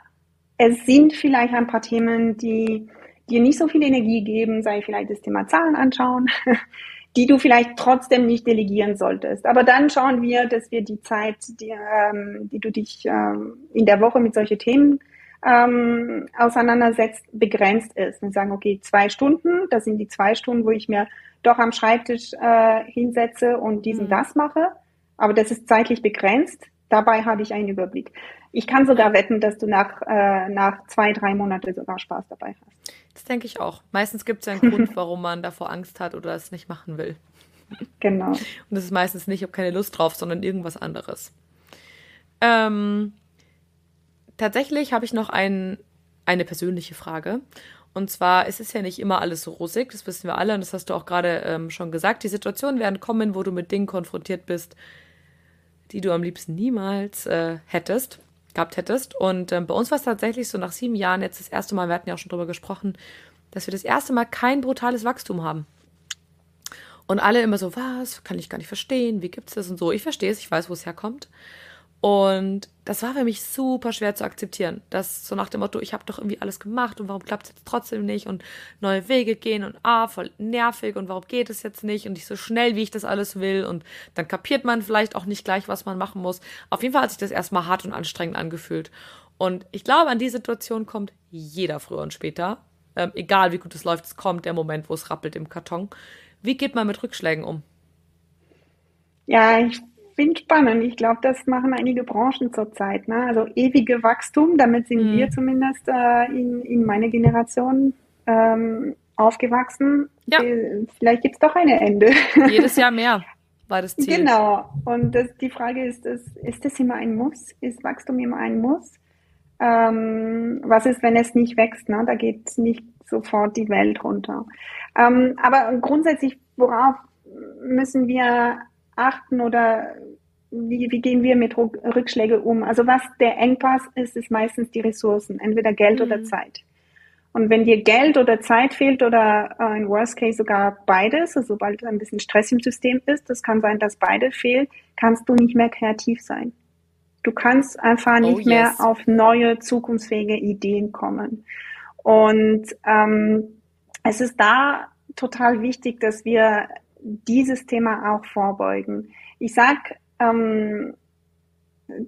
[SPEAKER 2] es sind vielleicht ein paar Themen, die dir nicht so viel Energie geben, sei vielleicht das Thema Zahlen anschauen, die du vielleicht trotzdem nicht delegieren solltest. Aber dann schauen wir, dass wir die Zeit, die, ähm, die du dich ähm, in der Woche mit solchen Themen ähm, auseinandersetzt, begrenzt ist. Und sagen, okay, zwei Stunden, das sind die zwei Stunden, wo ich mir doch am Schreibtisch äh, hinsetze und diesen mhm. das mache. Aber das ist zeitlich begrenzt. Dabei habe ich einen Überblick. Ich kann sogar wetten, dass du nach, äh, nach zwei, drei Monaten sogar Spaß dabei hast.
[SPEAKER 1] Das denke ich auch. Meistens gibt es ja einen Grund, warum man davor Angst hat oder es nicht machen will.
[SPEAKER 2] Genau. Und
[SPEAKER 1] das ist meistens nicht, ich habe keine Lust drauf, sondern irgendwas anderes. Ähm, tatsächlich habe ich noch ein, eine persönliche Frage. Und zwar ist es ja nicht immer alles so rosig, das wissen wir alle und das hast du auch gerade ähm, schon gesagt. Die Situationen werden kommen, wo du mit Dingen konfrontiert bist, die du am liebsten niemals äh, hättest, gehabt hättest. Und ähm, bei uns war es tatsächlich so nach sieben Jahren jetzt das erste Mal, wir hatten ja auch schon drüber gesprochen, dass wir das erste Mal kein brutales Wachstum haben. Und alle immer so, was, kann ich gar nicht verstehen, wie gibt's das und so. Ich verstehe es, ich weiß, wo es herkommt. Und das war für mich super schwer zu akzeptieren. Das so nach dem Motto, ich habe doch irgendwie alles gemacht und warum klappt es jetzt trotzdem nicht und neue Wege gehen und ah, voll nervig und warum geht es jetzt nicht und nicht so schnell, wie ich das alles will und dann kapiert man vielleicht auch nicht gleich, was man machen muss. Auf jeden Fall hat sich das erstmal hart und anstrengend angefühlt. Und ich glaube, an die Situation kommt jeder früher und später. Ähm, egal wie gut es läuft, es kommt der Moment, wo es rappelt im Karton. Wie geht man mit Rückschlägen um?
[SPEAKER 2] Ja, ich bin spannend. Ich glaube, das machen einige Branchen zurzeit. Ne? Also ewige Wachstum, damit sind mhm. wir zumindest äh, in, in meiner Generation ähm, aufgewachsen. Ja. Äh, vielleicht gibt es doch ein Ende.
[SPEAKER 1] Jedes Jahr mehr war das Ziel.
[SPEAKER 2] Genau. Und das, die Frage ist, ist, ist das immer ein Muss? Ist Wachstum immer ein Muss? Ähm, was ist, wenn es nicht wächst? Ne? Da geht nicht sofort die Welt runter. Ähm, aber grundsätzlich, worauf müssen wir achten oder wie, wie gehen wir mit Rückschlägen um? Also was der Engpass ist, ist meistens die Ressourcen, entweder Geld mhm. oder Zeit. Und wenn dir Geld oder Zeit fehlt oder äh, in Worst Case sogar beides, also sobald ein bisschen Stress im System ist, das kann sein, dass beide fehlt, kannst du nicht mehr kreativ sein. Du kannst einfach oh, nicht oh, yes. mehr auf neue, zukunftsfähige Ideen kommen. Und ähm, es ist da total wichtig, dass wir dieses Thema auch vorbeugen. Ich sag ähm,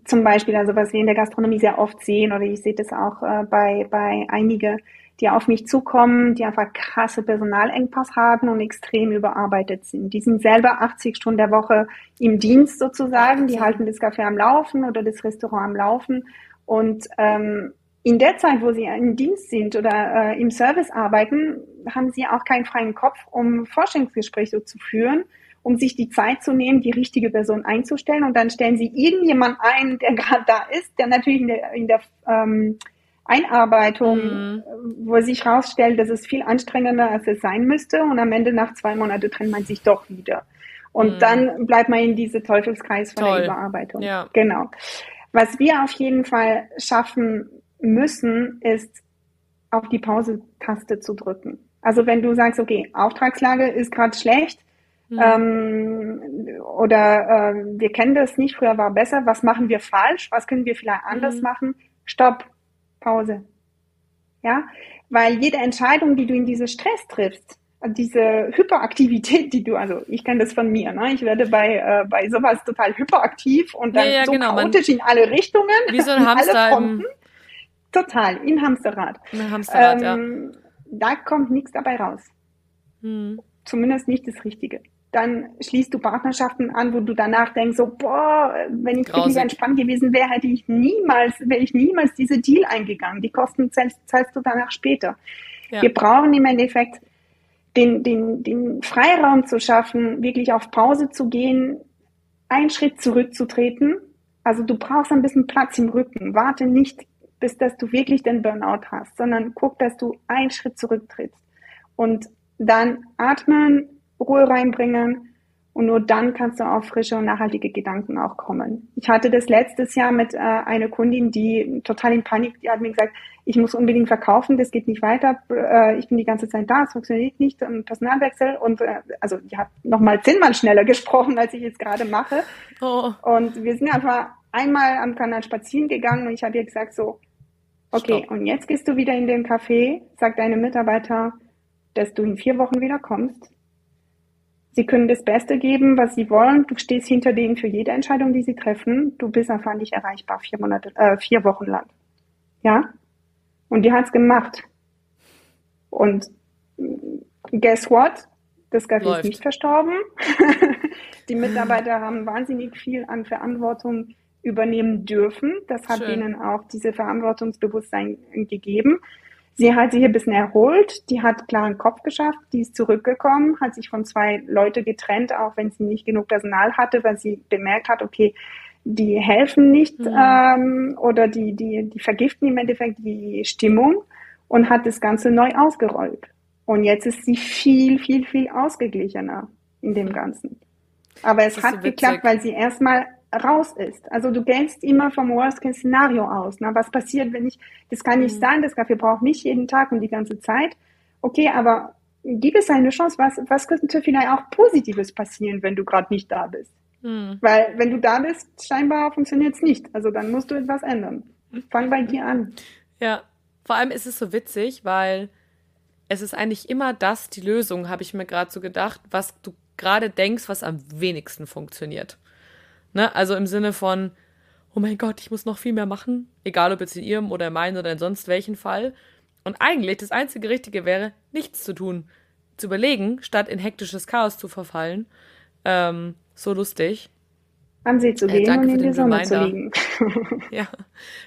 [SPEAKER 2] zum Beispiel, also was wir in der Gastronomie sehr oft sehen, oder ich sehe das auch äh, bei, bei einige, die auf mich zukommen, die einfach krasse Personalengpass haben und extrem überarbeitet sind. Die sind selber 80 Stunden der Woche im Dienst sozusagen, die halten das Café am Laufen oder das Restaurant am Laufen und ähm, in der Zeit, wo sie im Dienst sind oder äh, im Service arbeiten, haben sie auch keinen freien Kopf, um Forschungsgespräche zu führen, um sich die Zeit zu nehmen, die richtige Person einzustellen. Und dann stellen sie irgendjemand ein, der gerade da ist, der natürlich in der, in der ähm, Einarbeitung, mhm. wo sich herausstellt, dass es viel anstrengender, als es sein müsste. Und am Ende nach zwei Monaten trennt man sich doch wieder. Und mhm. dann bleibt man in diese Teufelskreis von Toll. der Überarbeitung. Ja. Genau. Was wir auf jeden Fall schaffen müssen, ist auf die Pause-Taste zu drücken. Also wenn du sagst, okay, Auftragslage ist gerade schlecht mhm. ähm, oder äh, wir kennen das nicht, früher war besser, was machen wir falsch, was können wir vielleicht anders mhm. machen? Stopp, Pause. Ja, weil jede Entscheidung, die du in diese Stress triffst, diese Hyperaktivität, die du, also ich kenne das von mir, ne? ich werde bei, äh, bei sowas total hyperaktiv und dann ja, ja, so genau, chaotisch in alle Richtungen.
[SPEAKER 1] Wie so ein Hamster im,
[SPEAKER 2] Total, in Hamsterrad. In Hamsterrad, ähm, ja. Da kommt nichts dabei raus. Hm. Zumindest nicht das Richtige. Dann schließt du Partnerschaften an, wo du danach denkst, so, boah, wenn ich Grausig. wirklich entspannt gewesen wäre, hätte ich niemals, wäre ich niemals diese Deal eingegangen. Die Kosten zahlst, zahlst du danach später. Ja. Wir brauchen im Endeffekt den, den, den Freiraum zu schaffen, wirklich auf Pause zu gehen, einen Schritt zurückzutreten. Also du brauchst ein bisschen Platz im Rücken. Warte nicht bis dass du wirklich den Burnout hast, sondern guck, dass du einen Schritt zurücktrittst und dann atmen, Ruhe reinbringen und nur dann kannst du auf frische und nachhaltige Gedanken auch kommen. Ich hatte das letztes Jahr mit äh, einer Kundin, die total in Panik, die hat mir gesagt, ich muss unbedingt verkaufen, das geht nicht weiter, äh, ich bin die ganze Zeit da, es funktioniert nicht, ein Personalwechsel und äh, also die hat nochmal zehnmal schneller gesprochen, als ich jetzt gerade mache. Oh. Und wir sind einfach einmal am Kanal spazieren gegangen und ich habe ihr gesagt so, Okay, Stopp. und jetzt gehst du wieder in den Café, sagt deine Mitarbeiter, dass du in vier Wochen wieder kommst. Sie können das Beste geben, was sie wollen. Du stehst hinter denen für jede Entscheidung, die sie treffen. Du bist einfach nicht erreichbar vier Monate, äh, vier Wochen lang. Ja? Und die hat's gemacht. Und guess what? Das Café Läuft. ist nicht verstorben. die Mitarbeiter haben wahnsinnig viel an Verantwortung übernehmen dürfen. Das hat Schön. ihnen auch diese Verantwortungsbewusstsein gegeben. Sie hat sich ein bisschen erholt, die hat klaren Kopf geschafft, die ist zurückgekommen, hat sich von zwei Leuten getrennt, auch wenn sie nicht genug Personal hatte, weil sie bemerkt hat, okay, die helfen nicht mhm. ähm, oder die, die, die vergiften im Endeffekt die Stimmung und hat das Ganze neu ausgerollt. Und jetzt ist sie viel, viel, viel ausgeglichener in dem Ganzen. Aber es hat so geklappt, weil sie erstmal raus ist. Also du gehst immer vom Worst-Case-Szenario aus. Na, was passiert, wenn ich, das kann nicht mhm. sein, das Kaffee braucht nicht jeden Tag und die ganze Zeit. Okay, aber gib es eine Chance. Was, was könnte vielleicht auch Positives passieren, wenn du gerade nicht da bist? Mhm. Weil wenn du da bist, scheinbar funktioniert es nicht. Also dann musst du etwas ändern. Fang bei dir an.
[SPEAKER 1] Ja, vor allem ist es so witzig, weil es ist eigentlich immer das, die Lösung, habe ich mir gerade so gedacht, was du gerade denkst, was am wenigsten funktioniert. Ne? Also im Sinne von, oh mein Gott, ich muss noch viel mehr machen, egal ob jetzt in ihrem oder in meinem oder in sonst welchen Fall. Und eigentlich das einzige Richtige wäre, nichts zu tun, zu überlegen, statt in hektisches Chaos zu verfallen. Ähm, so lustig.
[SPEAKER 2] An sie zu äh, gehen und in die Sonne Reminder. zu liegen.
[SPEAKER 1] ja,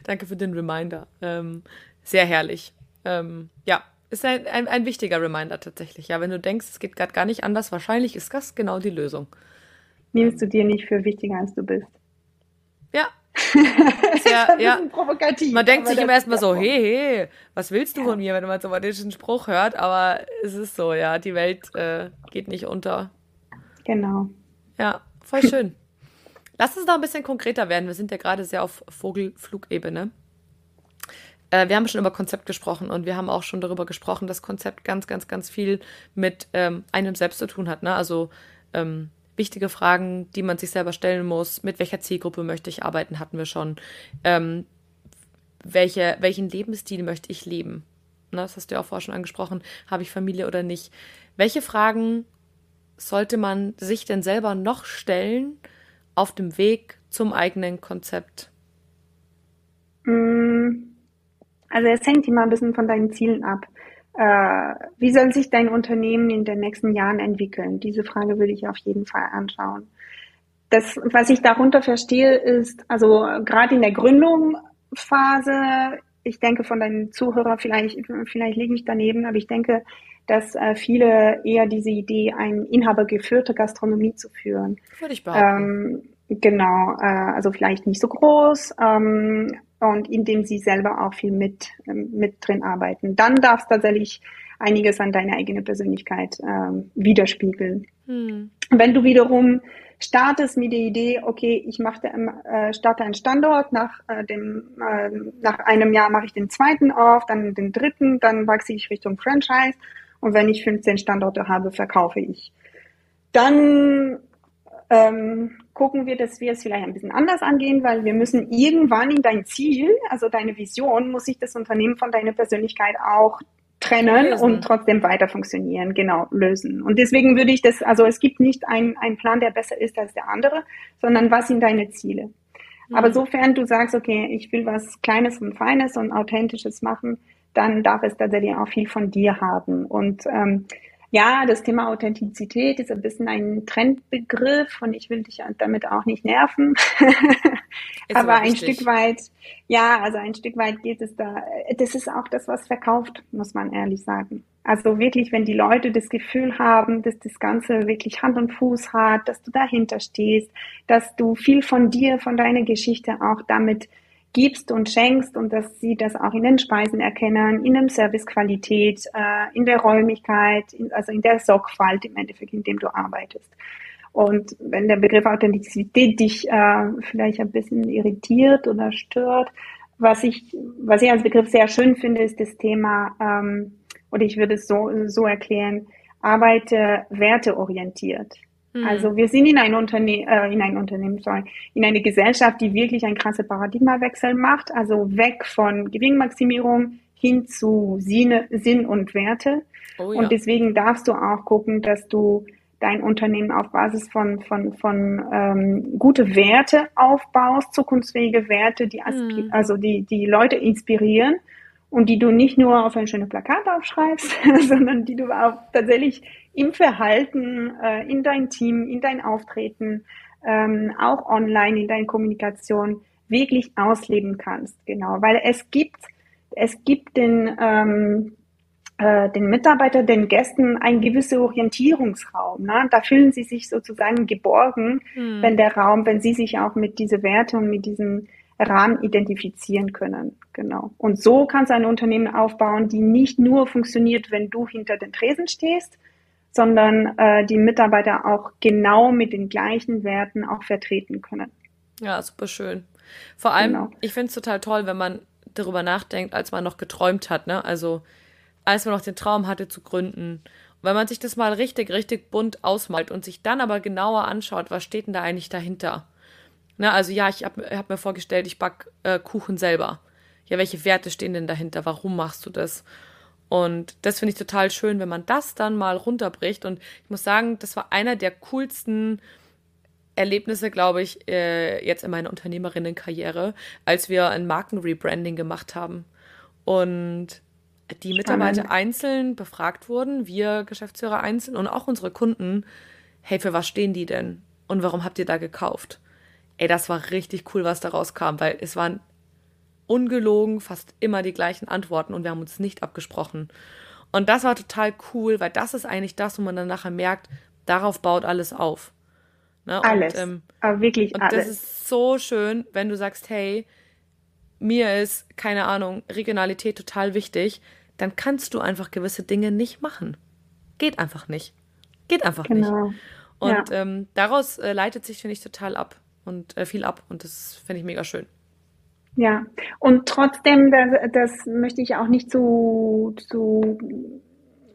[SPEAKER 1] danke für den Reminder. Ähm, sehr herrlich. Ähm, ja, ist ein, ein, ein wichtiger Reminder tatsächlich. Ja, wenn du denkst, es geht gerade gar nicht anders, wahrscheinlich ist das genau die Lösung
[SPEAKER 2] nimmst du dir nicht für wichtiger, als du bist.
[SPEAKER 1] Ja.
[SPEAKER 2] ja, ja. provokativ.
[SPEAKER 1] Man denkt sich immer erstmal so, hey, hey, was willst du ja. von mir, wenn man so einen Spruch hört? Aber es ist so, ja, die Welt äh, geht nicht unter.
[SPEAKER 2] Genau.
[SPEAKER 1] Ja, voll schön. Lass uns noch ein bisschen konkreter werden. Wir sind ja gerade sehr auf Vogelflugebene. Äh, wir haben schon über Konzept gesprochen und wir haben auch schon darüber gesprochen, dass Konzept ganz, ganz, ganz viel mit ähm, einem selbst zu tun hat. Ne? Also ähm, wichtige Fragen, die man sich selber stellen muss. Mit welcher Zielgruppe möchte ich arbeiten, hatten wir schon. Ähm, welche, welchen Lebensstil möchte ich leben? Na, das hast du ja auch vorher schon angesprochen. Habe ich Familie oder nicht? Welche Fragen sollte man sich denn selber noch stellen auf dem Weg zum eigenen Konzept?
[SPEAKER 2] Mm, also es hängt immer ein bisschen von deinen Zielen ab. Äh, wie soll sich dein Unternehmen in den nächsten Jahren entwickeln? Diese Frage würde ich auf jeden Fall anschauen. Das, was ich darunter verstehe, ist, also gerade in der Gründungsphase, ich denke von deinen Zuhörern, vielleicht, vielleicht liege ich daneben, aber ich denke, dass äh, viele eher diese Idee, eine inhabergeführte Gastronomie zu führen.
[SPEAKER 1] Würde ich behaupten.
[SPEAKER 2] Ähm, genau, äh, also vielleicht nicht so groß, ähm, und indem sie selber auch viel mit, ähm, mit drin arbeiten. Dann darf es tatsächlich einiges an deiner eigenen Persönlichkeit ähm, widerspiegeln. Hm. Wenn du wiederum startest mit der Idee, okay, ich mache, äh, starte einen Standort, nach, äh, dem, äh, nach einem Jahr mache ich den zweiten auf, dann den dritten, dann wachse ich Richtung Franchise und wenn ich 15 Standorte habe, verkaufe ich. Dann ähm, gucken wir, dass wir es vielleicht ein bisschen anders angehen, weil wir müssen irgendwann in dein Ziel, also deine Vision, muss sich das Unternehmen von deiner Persönlichkeit auch trennen lösen. und trotzdem weiter funktionieren, genau, lösen. Und deswegen würde ich das, also es gibt nicht einen, Plan, der besser ist als der andere, sondern was sind deine Ziele? Mhm. Aber sofern du sagst, okay, ich will was Kleines und Feines und Authentisches machen, dann darf es tatsächlich auch viel von dir haben. Und ähm, ja, das Thema Authentizität ist ein bisschen ein Trendbegriff und ich will dich damit auch nicht nerven. aber ein wichtig. Stück weit, ja, also ein Stück weit geht es da. Das ist auch das, was verkauft, muss man ehrlich sagen. Also wirklich, wenn die Leute das Gefühl haben, dass das Ganze wirklich Hand und Fuß hat, dass du dahinter stehst, dass du viel von dir, von deiner Geschichte auch damit gibst und schenkst und dass sie das auch in den Speisen erkennen, in der Servicequalität, äh, in der Räumlichkeit, in, also in der Sorgfalt im Endeffekt, in dem du arbeitest. Und wenn der Begriff Authentizität dich äh, vielleicht ein bisschen irritiert oder stört, was ich, was ich als Begriff sehr schön finde, ist das Thema, ähm, oder ich würde es so, so erklären, arbeite werteorientiert. Mhm. Also wir sind in ein Unternehmen, äh, in ein Unternehmen, sorry, in eine Gesellschaft, die wirklich einen krassen Paradigmawechsel macht, also weg von Gewinnmaximierung hin zu Sinne, Sinn und Werte. Oh, ja. Und deswegen darfst du auch gucken, dass du dein Unternehmen auf Basis von, von, von ähm, gute Werte aufbaust, zukunftsfähige Werte, die, mhm. also die, die Leute inspirieren und die du nicht nur auf ein schönes Plakat aufschreibst, sondern die du auch tatsächlich im Verhalten, äh, in dein Team, in dein Auftreten, ähm, auch online in deiner Kommunikation wirklich ausleben kannst. Genau, weil es gibt, es gibt den, ähm, äh, den Mitarbeiter, den Gästen einen gewissen Orientierungsraum. Ne? Da fühlen sie sich sozusagen geborgen, hm. wenn der Raum, wenn sie sich auch mit diese Werte und mit diesen Rahmen identifizieren können. Genau. Und so kannst du ein Unternehmen aufbauen, die nicht nur funktioniert, wenn du hinter den Tresen stehst, sondern äh, die Mitarbeiter auch genau mit den gleichen Werten auch vertreten können.
[SPEAKER 1] Ja, super schön. Vor allem, genau. ich finde es total toll, wenn man darüber nachdenkt, als man noch geträumt hat, ne? Also als man noch den Traum hatte zu gründen. Und wenn man sich das mal richtig, richtig bunt ausmalt und sich dann aber genauer anschaut, was steht denn da eigentlich dahinter? Ne, also ja, ich habe hab mir vorgestellt, ich back äh, Kuchen selber. Ja, welche Werte stehen denn dahinter? Warum machst du das? Und das finde ich total schön, wenn man das dann mal runterbricht. Und ich muss sagen, das war einer der coolsten Erlebnisse, glaube ich, äh, jetzt in meiner Unternehmerinnenkarriere, als wir ein Markenrebranding gemacht haben. Und die Mitarbeiter Spannend. einzeln befragt wurden, wir Geschäftsführer einzeln und auch unsere Kunden, hey, für was stehen die denn? Und warum habt ihr da gekauft? Ey, das war richtig cool, was da rauskam, weil es waren ungelogen fast immer die gleichen Antworten und wir haben uns nicht abgesprochen. Und das war total cool, weil das ist eigentlich das, wo man dann nachher merkt, darauf baut alles auf.
[SPEAKER 2] Ne? Alles. Und, ähm, aber wirklich
[SPEAKER 1] und
[SPEAKER 2] alles.
[SPEAKER 1] das ist so schön, wenn du sagst, hey, mir ist, keine Ahnung, Regionalität total wichtig, dann kannst du einfach gewisse Dinge nicht machen. Geht einfach nicht. Geht einfach genau. nicht. Und ja. ähm, daraus äh, leitet sich, finde ich, total ab und äh, viel ab. Und das finde ich mega schön.
[SPEAKER 2] Ja, und trotzdem, das, das möchte ich auch nicht zu, zu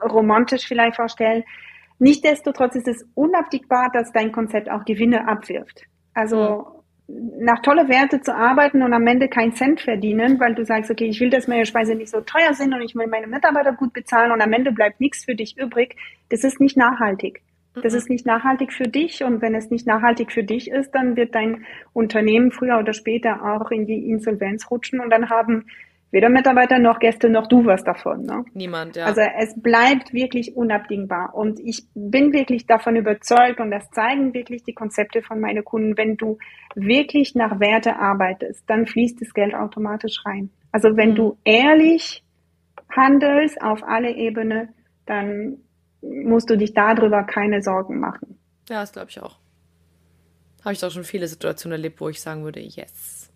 [SPEAKER 2] romantisch vielleicht vorstellen. Nichtsdestotrotz ist es unabdingbar, dass dein Konzept auch Gewinne abwirft. Also nach tolle Werte zu arbeiten und am Ende keinen Cent verdienen, weil du sagst, okay, ich will, dass meine Speise nicht so teuer sind und ich will meine Mitarbeiter gut bezahlen und am Ende bleibt nichts für dich übrig, das ist nicht nachhaltig. Das ist nicht nachhaltig für dich und wenn es nicht nachhaltig für dich ist, dann wird dein Unternehmen früher oder später auch in die Insolvenz rutschen und dann haben weder Mitarbeiter noch Gäste noch du was davon. Ne?
[SPEAKER 1] Niemand, ja.
[SPEAKER 2] Also es bleibt wirklich unabdingbar. Und ich bin wirklich davon überzeugt und das zeigen wirklich die Konzepte von meinen Kunden. Wenn du wirklich nach Werte arbeitest, dann fließt das Geld automatisch rein. Also wenn mhm. du ehrlich handelst auf alle Ebenen, dann musst du dich darüber keine Sorgen machen.
[SPEAKER 1] Ja, das glaube ich auch. Habe ich doch schon viele Situationen erlebt, wo ich sagen würde, yes.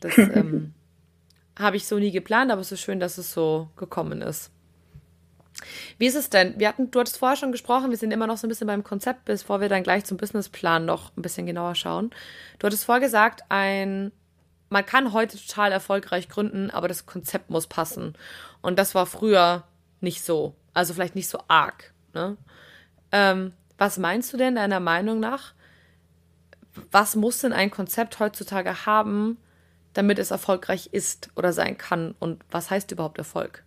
[SPEAKER 1] Das, ähm, habe ich so nie geplant, aber es ist schön, dass es so gekommen ist. Wie ist es denn? Wir hatten, du hattest vorher schon gesprochen, wir sind immer noch so ein bisschen beim Konzept, bevor wir dann gleich zum Businessplan noch ein bisschen genauer schauen. Du hattest vorher gesagt, ein, man kann heute total erfolgreich gründen, aber das Konzept muss passen. Und das war früher nicht so. Also vielleicht nicht so arg. Ne? Ähm, was meinst du denn deiner Meinung nach? Was muss denn ein Konzept heutzutage haben, damit es erfolgreich ist oder sein kann? Und was heißt überhaupt Erfolg?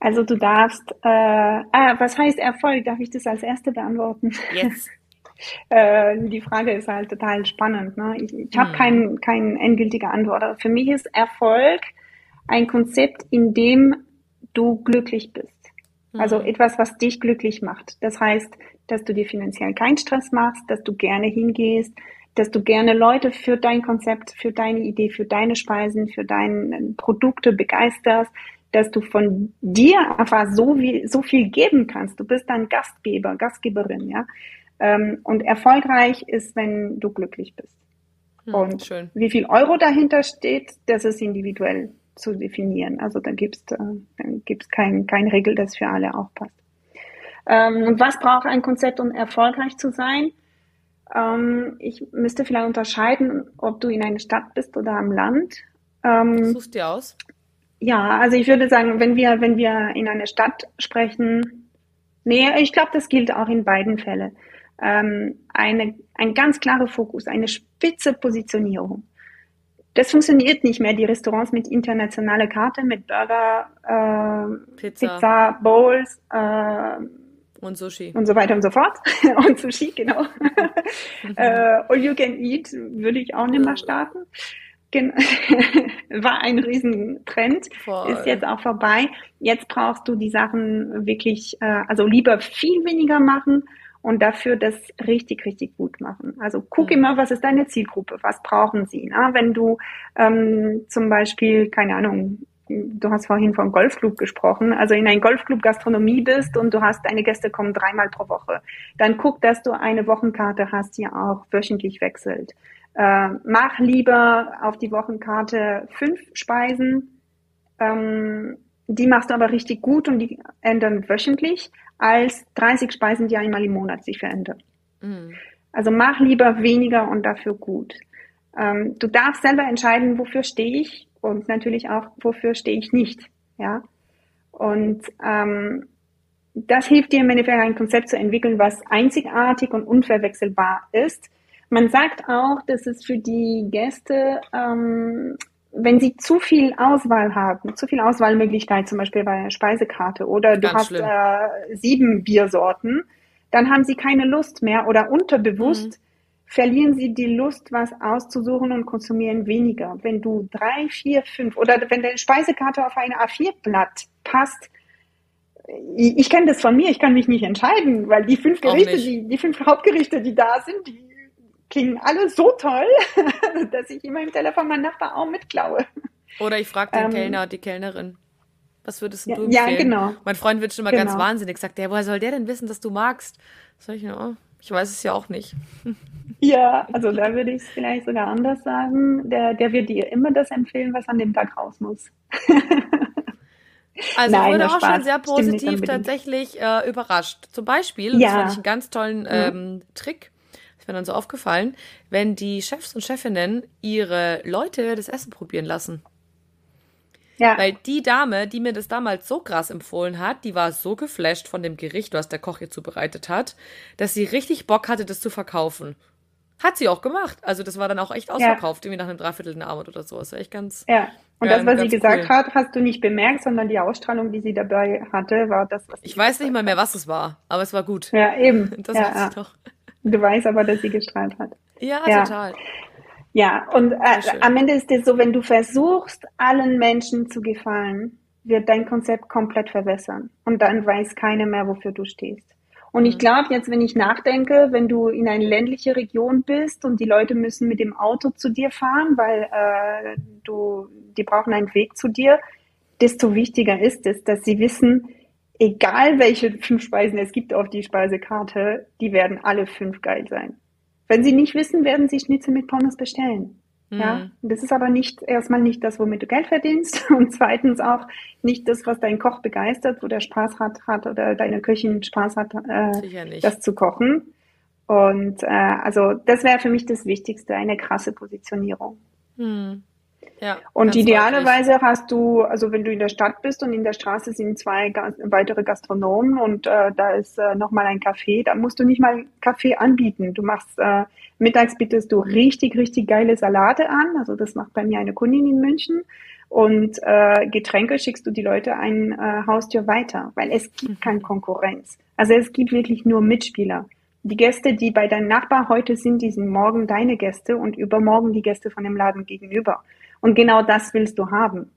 [SPEAKER 2] Also du darfst, äh, ah, was heißt Erfolg? Darf ich das als erste beantworten?
[SPEAKER 1] Jetzt.
[SPEAKER 2] äh, die Frage ist halt total spannend. Ne? Ich, ich habe hm. keine kein endgültige Antwort. Aber für mich ist Erfolg ein Konzept, in dem du glücklich bist. Also hm. etwas, was dich glücklich macht. Das heißt, dass du dir finanziell keinen Stress machst, dass du gerne hingehst, dass du gerne Leute für dein Konzept, für deine Idee, für deine Speisen, für deine Produkte begeisterst, dass du von dir einfach so, wie, so viel geben kannst. Du bist ein Gastgeber, Gastgeberin, ja. Ähm, und erfolgreich ist, wenn du glücklich bist. Hm, und schön. wie viel Euro dahinter steht, das ist individuell zu definieren. Also da gibt's äh, dann gibt's kein, kein Regel, das für alle auch passt. Ähm, und was braucht ein Konzept, um erfolgreich zu sein? Ähm, ich müsste vielleicht unterscheiden, ob du in einer Stadt bist oder am Land.
[SPEAKER 1] Ähm, Suchst dir aus?
[SPEAKER 2] Ja, also ich würde sagen, wenn wir, wenn wir in einer Stadt sprechen, nee, ich glaube, das gilt auch in beiden Fällen. Ähm, eine, ein ganz klarer Fokus, eine spitze Positionierung. Das funktioniert nicht mehr, die Restaurants mit internationaler Karte, mit Burger, äh, Pizza. Pizza, Bowls, äh,
[SPEAKER 1] und Sushi.
[SPEAKER 2] Und so weiter und so fort. und Sushi, genau. äh, all you can eat würde ich auch nicht mehr starten. war ein Riesentrend, Voll. ist jetzt auch vorbei. Jetzt brauchst du die Sachen wirklich, äh, also lieber viel weniger machen und dafür das richtig, richtig gut machen. Also guck mhm. immer, was ist deine Zielgruppe, was brauchen sie. Ne? Wenn du ähm, zum Beispiel, keine Ahnung, du hast vorhin von Golfclub gesprochen, also in einem Golfclub Gastronomie bist und du hast, deine Gäste kommen dreimal pro Woche, dann guck, dass du eine Wochenkarte hast, die auch wöchentlich wechselt. Äh, mach lieber auf die Wochenkarte fünf Speisen, ähm, die machst du aber richtig gut und die ändern wöchentlich, als 30 Speisen, die einmal im Monat sich verändern. Mhm. Also mach lieber weniger und dafür gut. Ähm, du darfst selber entscheiden, wofür stehe ich und natürlich auch, wofür stehe ich nicht. Ja. Und ähm, das hilft dir im Endeffekt ein Konzept zu entwickeln, was einzigartig und unverwechselbar ist man sagt auch, dass es für die Gäste, ähm, wenn sie zu viel Auswahl haben, zu viel Auswahlmöglichkeit, zum Beispiel bei der Speisekarte oder du Ganz hast äh, sieben Biersorten, dann haben sie keine Lust mehr oder unterbewusst mhm. verlieren sie die Lust, was auszusuchen und konsumieren weniger. Wenn du drei, vier, fünf oder wenn deine Speisekarte auf ein A4-Blatt passt, ich, ich kenne das von mir, ich kann mich nicht entscheiden, weil die fünf Gerichte, die, die fünf Hauptgerichte, die da sind, die klingen alle so toll, dass ich immer im Telefon meinen Nachbar auch mitklaue.
[SPEAKER 1] Oder ich frage den ähm, Kellner, die Kellnerin. Was würdest du ja, empfehlen? Ja, genau. Mein Freund wird schon mal genau. ganz wahnsinnig. Sagt der, woher soll der denn wissen, dass du magst? Sag ich, oh, ich weiß es ja auch nicht.
[SPEAKER 2] Ja, also da würde ich es vielleicht sogar anders sagen. Der, der wird dir immer das empfehlen, was an dem Tag raus muss.
[SPEAKER 1] Also Nein, ich wurde auch Spaß. schon sehr positiv tatsächlich äh, überrascht. Zum Beispiel, ja. das fand ich einen ganz tollen ähm, Trick, ist mir dann so aufgefallen, wenn die Chefs und Chefinnen ihre Leute das Essen probieren lassen. Ja. Weil die Dame, die mir das damals so krass empfohlen hat, die war so geflasht von dem Gericht, was der Koch ihr zubereitet hat, dass sie richtig Bock hatte, das zu verkaufen. Hat sie auch gemacht. Also das war dann auch echt ausverkauft, ja. irgendwie nach einem Dreiviertel Abend oder so. Das war echt ganz.
[SPEAKER 2] Ja. Und das, was sie gesagt cool. hat, hast du nicht bemerkt, sondern die Ausstrahlung, die sie dabei hatte, war das,
[SPEAKER 1] was Ich weiß nicht mal mehr, was es war, aber es war gut.
[SPEAKER 2] Ja, eben.
[SPEAKER 1] Das
[SPEAKER 2] ja,
[SPEAKER 1] weiß ich doch.
[SPEAKER 2] Du weißt aber, dass sie gestrahlt hat.
[SPEAKER 1] Ja, ja. total.
[SPEAKER 2] Ja, und äh, am Ende ist es so, wenn du versuchst, allen Menschen zu gefallen, wird dein Konzept komplett verwässern. Und dann weiß keiner mehr, wofür du stehst. Und ich mhm. glaube, jetzt, wenn ich nachdenke, wenn du in eine ländliche Region bist und die Leute müssen mit dem Auto zu dir fahren, weil äh, du, die brauchen einen Weg zu dir, desto wichtiger ist es, dass sie wissen, egal welche fünf Speisen es gibt auf die Speisekarte, die werden alle fünf geil sein. Wenn Sie nicht wissen, werden Sie Schnitzel mit Pommes bestellen. Mhm. Ja, das ist aber nicht erstmal nicht das, womit du Geld verdienst und zweitens auch nicht das, was dein Koch begeistert, wo der Spaß hat, hat oder deine Köchin Spaß hat, äh, das zu kochen. Und äh, also das wäre für mich das Wichtigste, eine krasse Positionierung. Mhm. Ja, und idealerweise hast du, also wenn du in der Stadt bist und in der Straße sind zwei weitere Gastronomen und äh, da ist äh, nochmal ein Café, da musst du nicht mal Kaffee anbieten. Du machst, äh, mittags bietest du richtig, richtig geile Salate an. Also das macht bei mir eine Kundin in München. Und äh, Getränke schickst du die Leute ein äh, Haustür weiter, weil es gibt mhm. keine Konkurrenz. Also es gibt wirklich nur Mitspieler. Die Gäste, die bei deinem Nachbar heute sind, die sind morgen deine Gäste und übermorgen die Gäste von dem Laden gegenüber. Und genau das willst du haben.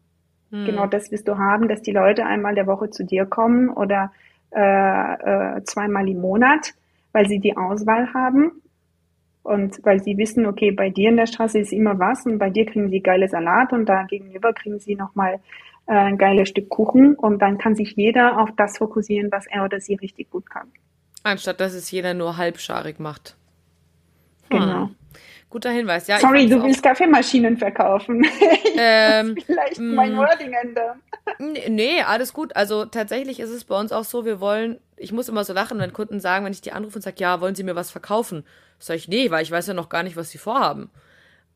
[SPEAKER 2] Hm. Genau das willst du haben, dass die Leute einmal der Woche zu dir kommen oder äh, äh, zweimal im Monat, weil sie die Auswahl haben und weil sie wissen, okay, bei dir in der Straße ist immer was und bei dir kriegen sie geile Salat und da gegenüber kriegen sie nochmal äh, ein geiles Stück Kuchen und dann kann sich jeder auf das fokussieren, was er oder sie richtig gut kann.
[SPEAKER 1] Anstatt dass es jeder nur halbscharig macht.
[SPEAKER 2] Genau.
[SPEAKER 1] Guter Hinweis, ja.
[SPEAKER 2] Sorry, du willst Kaffeemaschinen verkaufen.
[SPEAKER 1] Ähm,
[SPEAKER 2] vielleicht mein mm. Wording ändern.
[SPEAKER 1] Nee, alles gut. Also tatsächlich ist es bei uns auch so, wir wollen, ich muss immer so lachen, wenn Kunden sagen, wenn ich die anrufe und sage, ja, wollen Sie mir was verkaufen? Sag ich, nee, weil ich weiß ja noch gar nicht, was Sie vorhaben.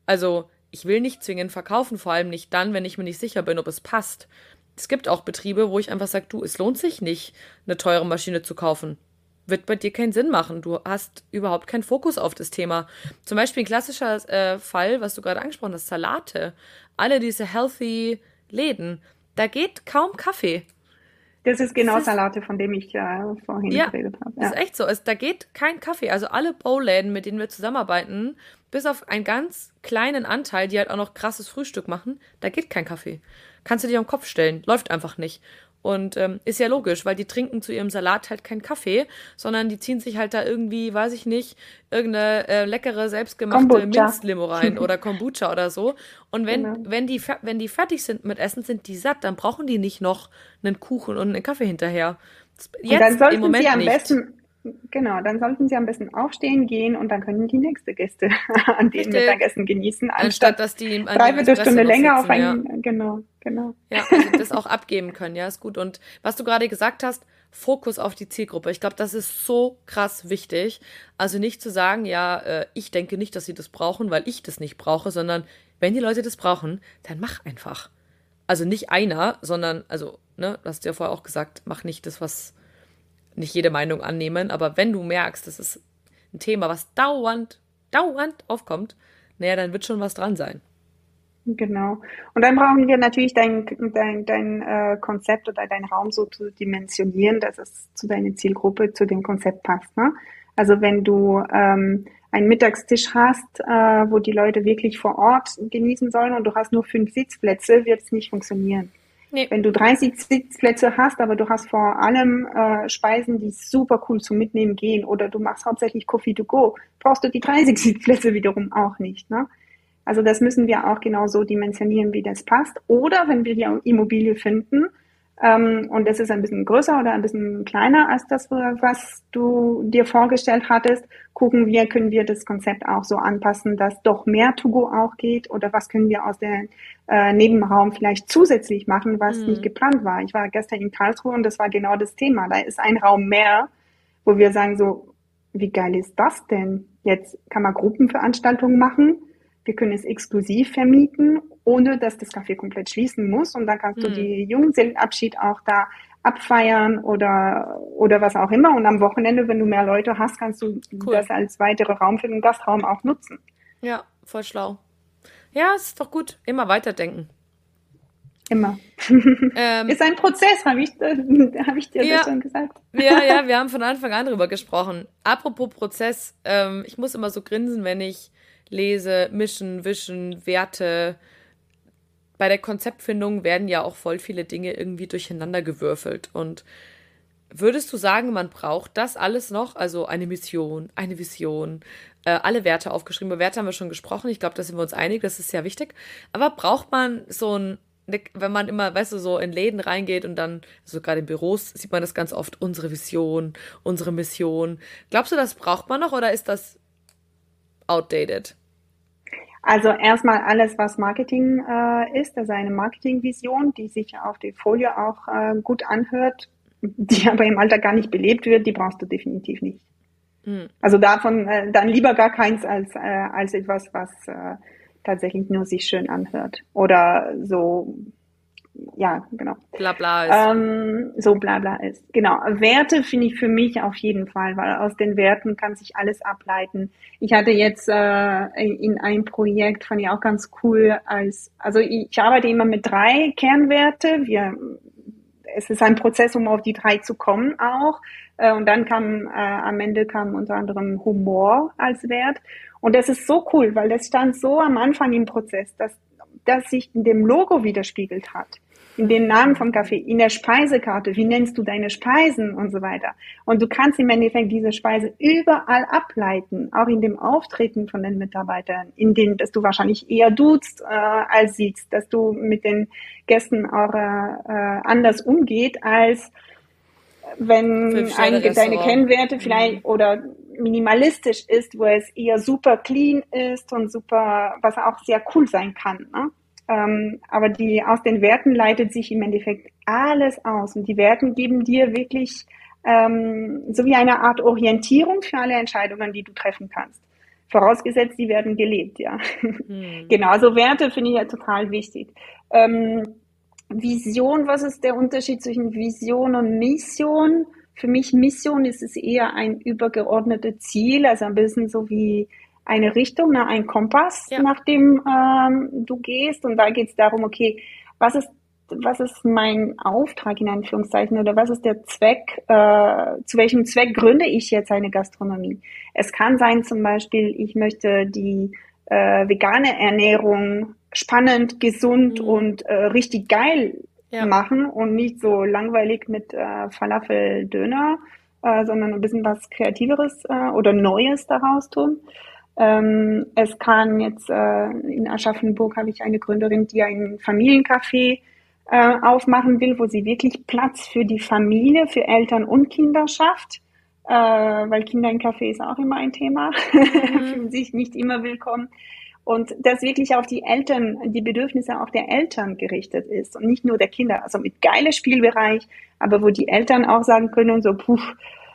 [SPEAKER 1] Also, ich will nicht zwingend verkaufen, vor allem nicht dann, wenn ich mir nicht sicher bin, ob es passt. Es gibt auch Betriebe, wo ich einfach sage, du, es lohnt sich nicht, eine teure Maschine zu kaufen wird bei dir keinen Sinn machen. Du hast überhaupt keinen Fokus auf das Thema. Zum Beispiel ein klassischer äh, Fall, was du gerade angesprochen hast, Salate. Alle diese healthy Läden, da geht kaum Kaffee.
[SPEAKER 2] Das ist genau das ist, Salate, von dem ich äh, vorhin ja, geredet habe.
[SPEAKER 1] Ja, ist echt so. Es, da geht kein Kaffee. Also alle Bowläden, mit denen wir zusammenarbeiten, bis auf einen ganz kleinen Anteil, die halt auch noch krasses Frühstück machen, da geht kein Kaffee. Kannst du dir am Kopf stellen. Läuft einfach nicht. Und ähm, ist ja logisch, weil die trinken zu ihrem Salat halt keinen Kaffee, sondern die ziehen sich halt da irgendwie, weiß ich nicht, irgendeine äh, leckere, selbstgemachte Minzlimo rein oder Kombucha oder so. Und wenn, genau. wenn, die, wenn die fertig sind mit Essen, sind die satt, dann brauchen die nicht noch einen Kuchen und einen Kaffee hinterher.
[SPEAKER 2] Jetzt, und dann sollten im Moment sie am nicht. besten Genau, dann sollten Sie am besten aufstehen gehen und dann können die nächste Gäste an dem Mittagessen genießen, anstatt, anstatt dass die dreiviertel Stunde länger auf einen, ja. genau, genau.
[SPEAKER 1] Ja, also das auch abgeben können, ja, ist gut. Und was du gerade gesagt hast, Fokus auf die Zielgruppe. Ich glaube, das ist so krass wichtig. Also nicht zu sagen, ja, äh, ich denke nicht, dass sie das brauchen, weil ich das nicht brauche, sondern wenn die Leute das brauchen, dann mach einfach. Also nicht einer, sondern, also, ne, du hast ja vorher auch gesagt, mach nicht das, was nicht jede Meinung annehmen, aber wenn du merkst, das ist ein Thema, was dauernd, dauernd aufkommt, naja, dann wird schon was dran sein.
[SPEAKER 2] Genau. Und dann brauchen wir natürlich dein, dein, dein äh, Konzept oder dein Raum so zu dimensionieren, dass es zu deiner Zielgruppe, zu dem Konzept passt. Ne? Also wenn du ähm, einen Mittagstisch hast, äh, wo die Leute wirklich vor Ort genießen sollen und du hast nur fünf Sitzplätze, wird es nicht funktionieren. Nee. Wenn du 30 Sitzplätze hast, aber du hast vor allem äh, Speisen, die super cool zum Mitnehmen gehen oder du machst hauptsächlich Coffee to go, brauchst du die 30 Sitzplätze wiederum auch nicht. Ne? Also das müssen wir auch genau so dimensionieren, wie das passt. Oder wenn wir die Immobilie finden, ähm, und das ist ein bisschen größer oder ein bisschen kleiner als das, was du dir vorgestellt hattest, gucken wir, können wir das Konzept auch so anpassen, dass doch mehr To-Go auch geht oder was können wir aus dem äh, Nebenraum vielleicht zusätzlich machen, was mhm. nicht geplant war. Ich war gestern in Karlsruhe und das war genau das Thema. Da ist ein Raum mehr, wo wir sagen so, wie geil ist das denn? Jetzt kann man Gruppenveranstaltungen machen wir können es exklusiv vermieten, ohne dass das Café komplett schließen muss. Und dann kannst mhm. du die Junggesellenabschied auch da abfeiern oder, oder was auch immer. Und am Wochenende, wenn du mehr Leute hast, kannst du cool. das als weitere Raum für den Gastraum auch nutzen.
[SPEAKER 1] Ja, voll schlau. Ja, ist doch gut. Immer weiterdenken.
[SPEAKER 2] Immer. Ähm, ist ein Prozess, habe ich, äh, hab ich dir ja, das schon gesagt.
[SPEAKER 1] Ja, ja, wir haben von Anfang an drüber gesprochen. Apropos Prozess, ähm, ich muss immer so grinsen, wenn ich lese, mischen, wischen, Werte. Bei der Konzeptfindung werden ja auch voll viele Dinge irgendwie durcheinander gewürfelt. Und würdest du sagen, man braucht das alles noch? Also eine Mission, eine Vision, äh, alle Werte aufgeschrieben. Über Werte haben wir schon gesprochen. Ich glaube, da sind wir uns einig, das ist sehr wichtig. Aber braucht man so ein ne, wenn man immer, weißt du, so in Läden reingeht und dann, also gerade in Büros sieht man das ganz oft, unsere Vision, unsere Mission. Glaubst du, das braucht man noch oder ist das outdated?
[SPEAKER 2] Also erstmal alles, was Marketing äh, ist, also eine Marketingvision, die sich auf der Folie auch äh, gut anhört, die aber im Alter gar nicht belebt wird, die brauchst du definitiv nicht. Mhm. Also davon äh, dann lieber gar keins als, äh, als etwas, was äh, tatsächlich nur sich schön anhört. Oder so ja, genau.
[SPEAKER 1] Blabla
[SPEAKER 2] ist. Ähm, so Blabla ist. Genau. Werte finde ich für mich auf jeden Fall, weil aus den Werten kann sich alles ableiten. Ich hatte jetzt äh, in einem Projekt, fand ich auch ganz cool, als, also ich arbeite immer mit drei Kernwerte. Wir, es ist ein Prozess, um auf die drei zu kommen auch. Äh, und dann kam, äh, am Ende kam unter anderem Humor als Wert. Und das ist so cool, weil das stand so am Anfang im Prozess, dass das sich in dem Logo widerspiegelt hat, den Namen vom Kaffee, in der Speisekarte, wie nennst du deine Speisen und so weiter. Und du kannst im Endeffekt diese Speise überall ableiten, auch in dem Auftreten von den Mitarbeitern, in dem, dass du wahrscheinlich eher duzt äh, als siehst, dass du mit den Gästen auch äh, anders umgeht, als wenn einige deine Kennwerte vielleicht mhm. oder minimalistisch ist, wo es eher super clean ist und super, was auch sehr cool sein kann. Ne? Ähm, aber die aus den Werten leitet sich im Endeffekt alles aus und die Werten geben dir wirklich ähm, so wie eine Art Orientierung für alle Entscheidungen, die du treffen kannst. Vorausgesetzt, die werden gelebt, ja. Mhm. Genau, also Werte finde ich ja total wichtig. Ähm, Vision, was ist der Unterschied zwischen Vision und Mission? Für mich Mission ist es eher ein übergeordnetes Ziel, also ein bisschen so wie eine Richtung, ne, ein Kompass, ja. nach dem ähm, du gehst. Und da geht es darum, okay, was ist was ist mein Auftrag in Anführungszeichen oder was ist der Zweck, äh, zu welchem Zweck gründe ich jetzt eine Gastronomie? Es kann sein zum Beispiel, ich möchte die äh, vegane Ernährung spannend, gesund mhm. und äh, richtig geil ja. machen und nicht so langweilig mit äh, Falafel-Döner, äh, sondern ein bisschen was Kreativeres äh, oder Neues daraus tun. Ähm, es kann jetzt äh, in Aschaffenburg habe ich eine Gründerin, die ein Familiencafé äh, aufmachen will, wo sie wirklich Platz für die Familie, für Eltern und Kinder schafft. Äh, weil Kinder im Café ist auch immer ein Thema, mhm. fühlen sich nicht immer willkommen. Und das wirklich auf die Eltern, die Bedürfnisse auch der Eltern gerichtet ist und nicht nur der Kinder. Also mit geiler Spielbereich, aber wo die Eltern auch sagen können, so, puh,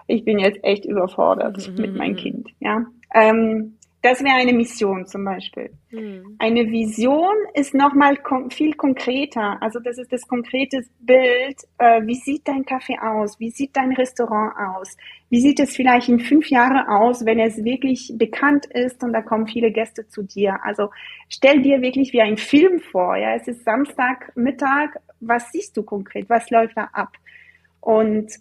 [SPEAKER 2] ich bin jetzt echt überfordert mhm. mit meinem mhm. Kind. Ja. Ähm, das wäre eine Mission zum Beispiel. Mhm. Eine Vision ist nochmal kon viel konkreter. Also das ist das konkrete Bild. Äh, wie sieht dein Kaffee aus? Wie sieht dein Restaurant aus? Wie sieht es vielleicht in fünf Jahren aus, wenn es wirklich bekannt ist und da kommen viele Gäste zu dir? Also stell dir wirklich wie ein Film vor. Ja, es ist Samstagmittag. Was siehst du konkret? Was läuft da ab? Und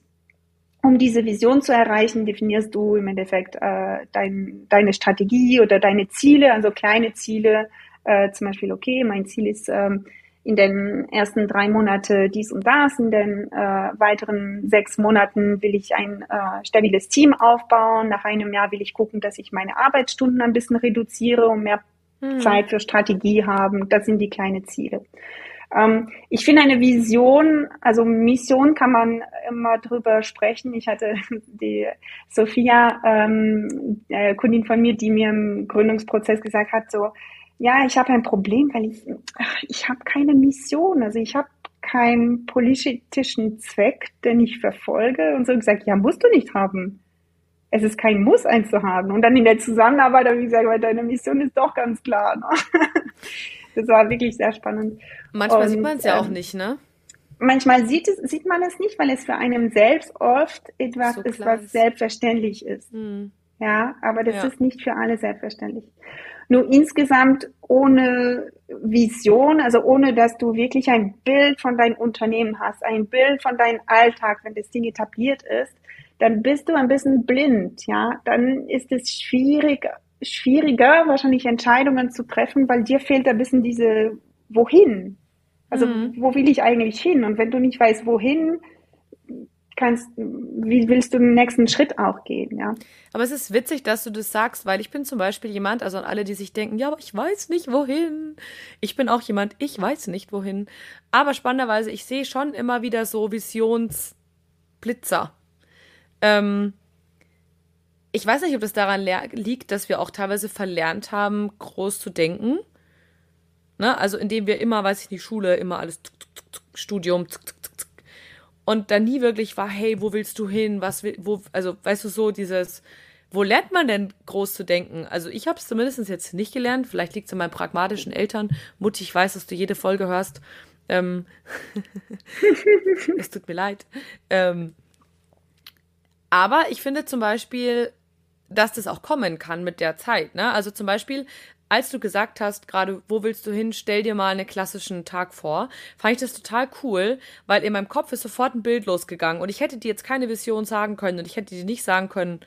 [SPEAKER 2] um diese Vision zu erreichen, definierst du im Endeffekt äh, dein, deine Strategie oder deine Ziele, also kleine Ziele. Äh, zum Beispiel, okay, mein Ziel ist ähm, in den ersten drei Monate dies und das, in den äh, weiteren sechs Monaten will ich ein äh, stabiles Team aufbauen, nach einem Jahr will ich gucken, dass ich meine Arbeitsstunden ein bisschen reduziere und mehr hm. Zeit für Strategie haben. Das sind die kleinen Ziele. Ähm, ich finde eine Vision, also Mission kann man immer drüber sprechen. Ich hatte die Sophia, ähm, äh, Kundin von mir, die mir im Gründungsprozess gesagt hat, so, ja, ich habe ein Problem, weil ich, ich habe keine Mission. Also ich habe keinen politischen Zweck, den ich verfolge. Und so gesagt, ja, musst du nicht haben. Es ist kein Muss, eins zu haben. Und dann in der Zusammenarbeit habe ich gesagt, weil deine Mission ist doch ganz klar. Ne? Das war wirklich sehr spannend.
[SPEAKER 1] Manchmal und, sieht man es ja ähm, auch nicht, ne?
[SPEAKER 2] Manchmal sieht, es, sieht man es nicht, weil es für einen selbst oft etwas so ist, was ist. selbstverständlich ist. Hm. Ja, aber das ja. ist nicht für alle selbstverständlich. Nur insgesamt ohne Vision, also ohne dass du wirklich ein Bild von deinem Unternehmen hast, ein Bild von deinem Alltag, wenn das Ding etabliert ist, dann bist du ein bisschen blind, ja. Dann ist es schwierig, schwieriger, wahrscheinlich Entscheidungen zu treffen, weil dir fehlt ein bisschen diese Wohin. Also mhm. wo will ich eigentlich hin? Und wenn du nicht weißt, wohin, kannst, wie willst du den nächsten Schritt auch gehen, ja?
[SPEAKER 1] Aber es ist witzig, dass du das sagst, weil ich bin zum Beispiel jemand, also an alle, die sich denken, ja, aber ich weiß nicht wohin. Ich bin auch jemand, ich weiß nicht wohin. Aber spannenderweise, ich sehe schon immer wieder so Visionsblitzer. Ähm, ich weiß nicht, ob das daran liegt, dass wir auch teilweise verlernt haben, groß zu denken. Ne? Also indem wir immer, weiß ich nicht, Schule, immer alles tuk, tuk, tuk, Studium, und dann nie wirklich war, hey, wo willst du hin? Was will, wo, also weißt du so, dieses, wo lernt man denn groß zu denken? Also ich habe es zumindest jetzt nicht gelernt. Vielleicht liegt es an meinen pragmatischen Eltern. Mutti, ich weiß, dass du jede Folge hörst. Ähm es tut mir leid. Ähm aber ich finde zum Beispiel, dass das auch kommen kann mit der Zeit. Ne? Also zum Beispiel, als du gesagt hast, gerade, wo willst du hin, stell dir mal einen klassischen Tag vor, fand ich das total cool, weil in meinem Kopf ist sofort ein Bild losgegangen und ich hätte dir jetzt keine Vision sagen können und ich hätte dir nicht sagen können,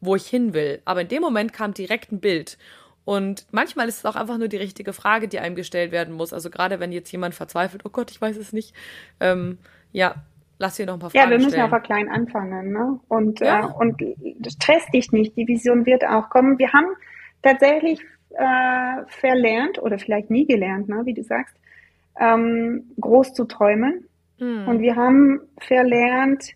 [SPEAKER 1] wo ich hin will. Aber in dem Moment kam direkt ein Bild. Und manchmal ist es auch einfach nur die richtige Frage, die einem gestellt werden muss. Also gerade wenn jetzt jemand verzweifelt, oh Gott, ich weiß es nicht. Ähm, ja, Lass dir noch ein paar Fragen
[SPEAKER 2] Ja, wir müssen stellen. aber klein anfangen. Ne? Und, ja. äh, und stress dich nicht, die Vision wird auch kommen. Wir haben tatsächlich äh, verlernt oder vielleicht nie gelernt, ne, wie du sagst, ähm, groß zu träumen. Mhm. Und wir haben verlernt,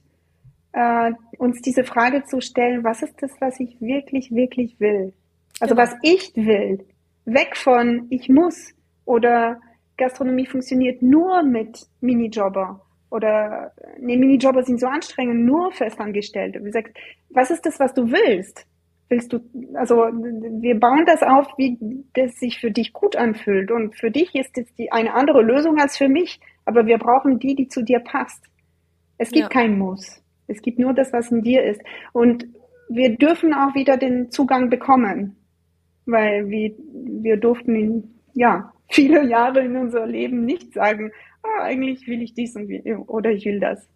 [SPEAKER 2] äh, uns diese Frage zu stellen, was ist das, was ich wirklich, wirklich will? Also genau. was ich will. Weg von ich muss oder Gastronomie funktioniert nur mit Minijobber oder nee, Minijobber sind so anstrengend, nur Festangestellte. Wie gesagt, was ist das, was du willst? Willst du, also wir bauen das auf, wie das sich für dich gut anfühlt. Und für dich ist es die, eine andere Lösung als für mich, aber wir brauchen die, die zu dir passt. Es gibt ja. kein Muss. Es gibt nur das, was in dir ist. Und wir dürfen auch wieder den Zugang bekommen, weil wir, wir durften ihn, ja, viele Jahre in unser Leben nicht sagen, ah, eigentlich will ich dies und oder ich will das.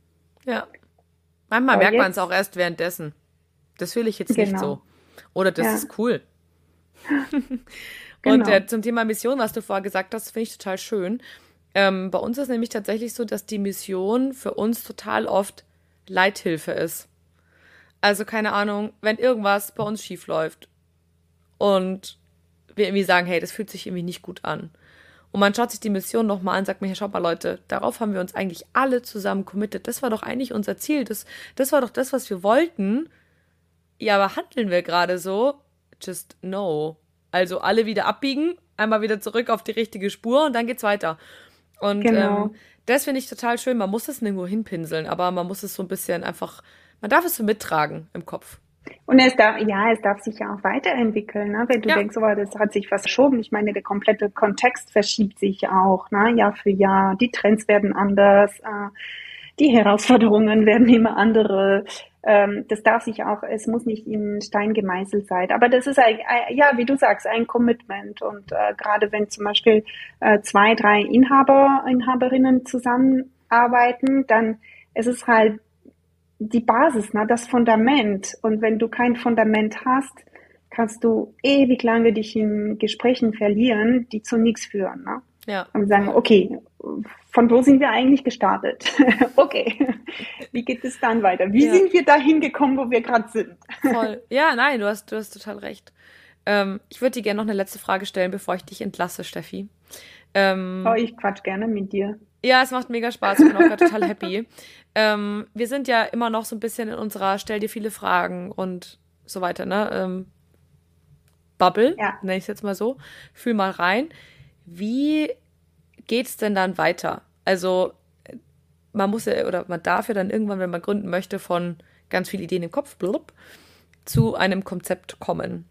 [SPEAKER 1] Ja. Manchmal Aber merkt man es auch erst währenddessen. Das will ich jetzt genau. nicht so. Oder das ja. ist cool. und genau. äh, zum Thema Mission, was du vorher gesagt hast, finde ich total schön. Ähm, bei uns ist nämlich tatsächlich so, dass die Mission für uns total oft Leithilfe ist. Also keine Ahnung, wenn irgendwas bei uns schief läuft und wir irgendwie sagen, hey, das fühlt sich irgendwie nicht gut an. Und man schaut sich die Mission nochmal an und sagt mir, schaut mal Leute, darauf haben wir uns eigentlich alle zusammen committed. Das war doch eigentlich unser Ziel. Das, das war doch das, was wir wollten. Ja, aber handeln wir gerade so? Just no. Also alle wieder abbiegen, einmal wieder zurück auf die richtige Spur und dann geht's weiter. Und genau. ähm, das finde ich total schön. Man muss es nirgendwo hinpinseln, aber man muss es so ein bisschen einfach, man darf es so mittragen im Kopf.
[SPEAKER 2] Und es darf, ja, es darf sich ja auch weiterentwickeln, ne? wenn du ja. denkst, oh, das hat sich was verschoben. Ich meine, der komplette Kontext verschiebt sich auch, ne? Jahr für Jahr. Die Trends werden anders, äh, die Herausforderungen werden immer andere. Ähm, das darf sich auch, es muss nicht in Stein gemeißelt sein. Aber das ist, ein, ein, ja, wie du sagst, ein Commitment. Und äh, gerade wenn zum Beispiel äh, zwei, drei Inhaber, Inhaberinnen zusammenarbeiten, dann ist es halt die Basis, ne, das Fundament. Und wenn du kein Fundament hast, kannst du ewig lange dich in Gesprächen verlieren, die zu nichts führen. Ne? Ja. Und sagen, okay, von wo sind wir eigentlich gestartet? okay, wie geht es dann weiter? Wie ja. sind wir dahin gekommen, wo wir gerade sind?
[SPEAKER 1] Voll. Ja, nein, du hast, du hast total recht. Ähm, ich würde dir gerne noch eine letzte Frage stellen, bevor ich dich entlasse, Steffi.
[SPEAKER 2] Ähm, oh, ich quatsch gerne mit dir.
[SPEAKER 1] Ja, es macht mega Spaß. Ich bin auch gerade total happy. Ähm, wir sind ja immer noch so ein bisschen in unserer Stell dir viele Fragen und so weiter, ne? Ähm, Bubble, ja. nenne ich es jetzt mal so. Fühl mal rein. Wie geht's denn dann weiter? Also, man muss ja, oder man darf ja dann irgendwann, wenn man gründen möchte, von ganz vielen Ideen im Kopf, blub, zu einem Konzept kommen.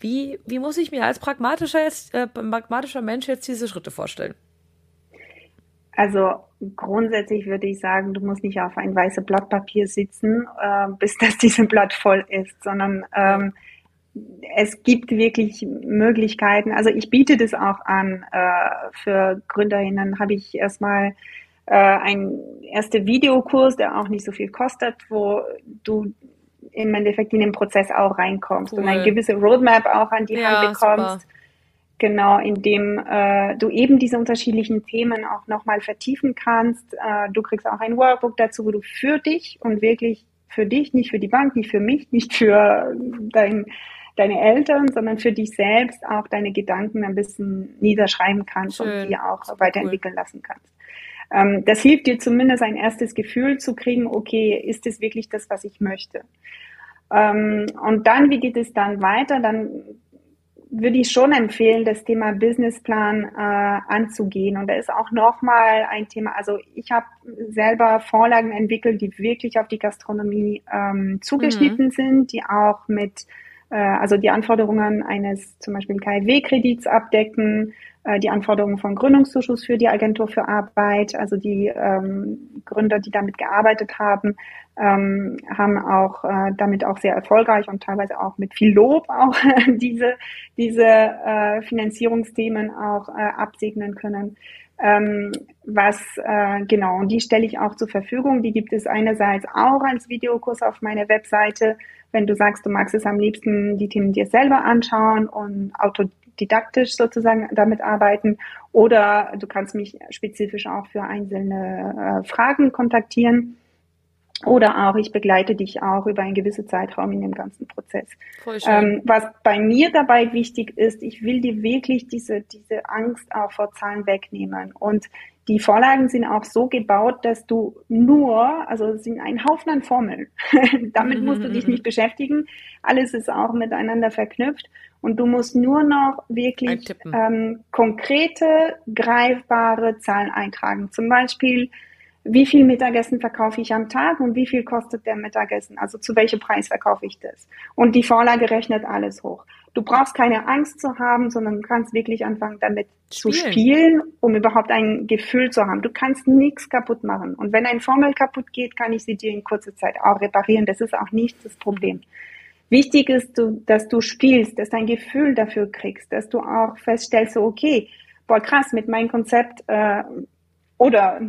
[SPEAKER 1] Wie, wie muss ich mir als pragmatischer, jetzt, äh, pragmatischer Mensch jetzt diese Schritte vorstellen?
[SPEAKER 2] Also grundsätzlich würde ich sagen, du musst nicht auf ein weißes Blatt Papier sitzen, äh, bis das dieses Blatt voll ist, sondern ähm, es gibt wirklich Möglichkeiten. Also ich biete das auch an äh, für Gründerinnen. Habe ich erstmal äh, ein erster Videokurs, der auch nicht so viel kostet, wo du im Endeffekt in den Prozess auch reinkommst cool. und eine gewisse Roadmap auch an die ja, Hand bekommst. Super Genau, indem äh, du eben diese unterschiedlichen Themen auch nochmal vertiefen kannst. Äh, du kriegst auch ein Workbook dazu, wo du für dich und wirklich für dich, nicht für die Bank, nicht für mich, nicht für dein, deine Eltern, sondern für dich selbst auch deine Gedanken ein bisschen niederschreiben kannst Schön. und die auch Super weiterentwickeln cool. lassen kannst. Ähm, das hilft dir zumindest ein erstes Gefühl zu kriegen, okay, ist es wirklich das, was ich möchte? Ähm, und dann, wie geht es dann weiter? Dann würde ich schon empfehlen, das Thema Businessplan äh, anzugehen. Und da ist auch nochmal ein Thema, also ich habe selber Vorlagen entwickelt, die wirklich auf die Gastronomie ähm, zugeschnitten mhm. sind, die auch mit, äh, also die Anforderungen eines zum Beispiel KfW-Kredits abdecken, die Anforderungen von Gründungszuschuss für die Agentur für Arbeit, also die ähm, Gründer, die damit gearbeitet haben, ähm, haben auch äh, damit auch sehr erfolgreich und teilweise auch mit viel Lob auch diese, diese äh, Finanzierungsthemen auch äh, absegnen können. Ähm, was äh, genau, und die stelle ich auch zur Verfügung. Die gibt es einerseits auch als Videokurs auf meiner Webseite, wenn du sagst, du magst es am liebsten die Themen dir selber anschauen und autodidaktisch sozusagen damit arbeiten. Oder du kannst mich spezifisch auch für einzelne äh, Fragen kontaktieren. Oder auch, ich begleite dich auch über einen gewissen Zeitraum in dem ganzen Prozess. Ähm, was bei mir dabei wichtig ist, ich will dir wirklich diese, diese Angst auch vor Zahlen wegnehmen. Und die Vorlagen sind auch so gebaut, dass du nur, also es sind ein Haufen an Formeln. Damit musst du dich nicht beschäftigen. Alles ist auch miteinander verknüpft. Und du musst nur noch wirklich ähm, konkrete, greifbare Zahlen eintragen. Zum Beispiel, wie viel Mittagessen verkaufe ich am Tag und wie viel kostet der Mittagessen, also zu welchem Preis verkaufe ich das. Und die Vorlage rechnet alles hoch. Du brauchst keine Angst zu haben, sondern du kannst wirklich anfangen, damit spielen. zu spielen, um überhaupt ein Gefühl zu haben. Du kannst nichts kaputt machen. Und wenn ein Formel kaputt geht, kann ich sie dir in kurzer Zeit auch reparieren. Das ist auch nicht das Problem. Wichtig ist, dass du spielst, dass du ein Gefühl dafür kriegst, dass du auch feststellst, so, okay, boah krass, mit meinem Konzept äh, oder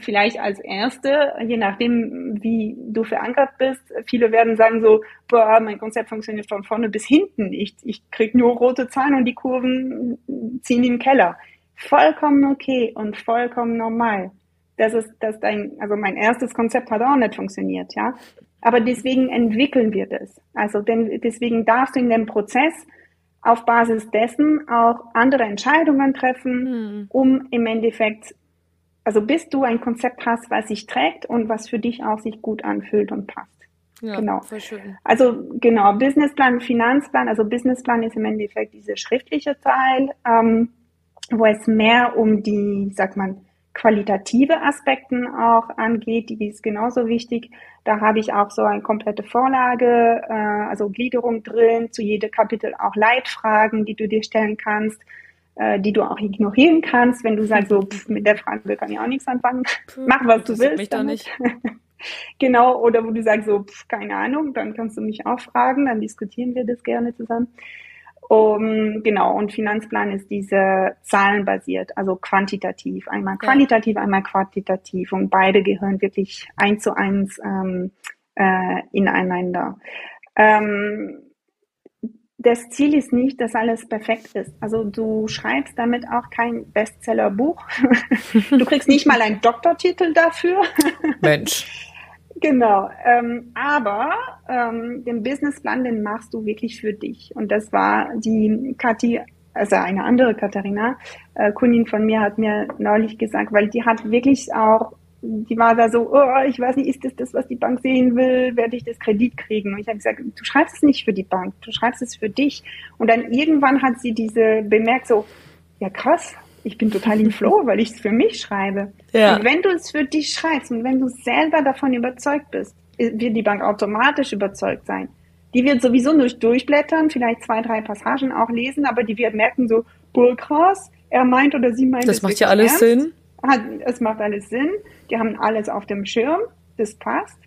[SPEAKER 2] vielleicht als Erste, je nachdem, wie du verankert bist, viele werden sagen so, boah, mein Konzept funktioniert von vorne bis hinten. Ich, ich krieg nur rote Zahlen und die Kurven ziehen in den Keller. Vollkommen okay und vollkommen normal. Das ist, dass dein, also mein erstes Konzept hat auch nicht funktioniert, ja. Aber deswegen entwickeln wir das. Also denn, deswegen darfst du in dem Prozess auf Basis dessen auch andere Entscheidungen treffen, hm. um im Endeffekt also bis du ein Konzept hast, was sich trägt und was für dich auch sich gut anfühlt und passt. Ja, genau. Also genau, Businessplan, Finanzplan. Also Businessplan ist im Endeffekt dieser schriftliche Teil, ähm, wo es mehr um die, sag mal, qualitative Aspekten auch angeht, die ist genauso wichtig. Da habe ich auch so eine komplette Vorlage, äh, also Gliederung drin, zu jedem Kapitel auch Leitfragen, die du dir stellen kannst äh, die du auch ignorieren kannst, wenn du sagst, so pff, mit der Frage kann ich auch nichts anfangen. Mach, was du willst. Mich damit. nicht. genau, oder wo du sagst, so pff, keine Ahnung, dann kannst du mich auch fragen, dann diskutieren wir das gerne zusammen. Um, genau, und Finanzplan ist diese zahlenbasiert, also quantitativ, einmal qualitativ, ja. einmal quantitativ und beide gehören wirklich eins zu eins ähm, äh, ineinander. Ähm, das Ziel ist nicht, dass alles perfekt ist. Also du schreibst damit auch kein Bestsellerbuch. du kriegst nicht mal einen Doktortitel dafür.
[SPEAKER 1] Mensch.
[SPEAKER 2] Genau, ähm, aber ähm, den Businessplan, den machst du wirklich für dich. Und das war die Kathi, also eine andere Katharina, äh, Kundin von mir, hat mir neulich gesagt, weil die hat wirklich auch die war da so, oh, ich weiß nicht, ist das das, was die Bank sehen will? Werde ich das Kredit kriegen? Und ich habe gesagt, du schreibst es nicht für die Bank, du schreibst es für dich. Und dann irgendwann hat sie diese bemerkt, so, ja krass, ich bin total im Flow, weil ich es für mich schreibe. Ja. Und wenn du es für dich schreibst und wenn du selber davon überzeugt bist, wird die Bank automatisch überzeugt sein. Die wird sowieso nur durchblättern, vielleicht zwei, drei Passagen auch lesen, aber die wird merken so, boah, krass, er meint oder sie meint.
[SPEAKER 1] Das macht ja alles ernst. Sinn.
[SPEAKER 2] Hat, es macht alles Sinn. Die haben alles auf dem Schirm. Das passt.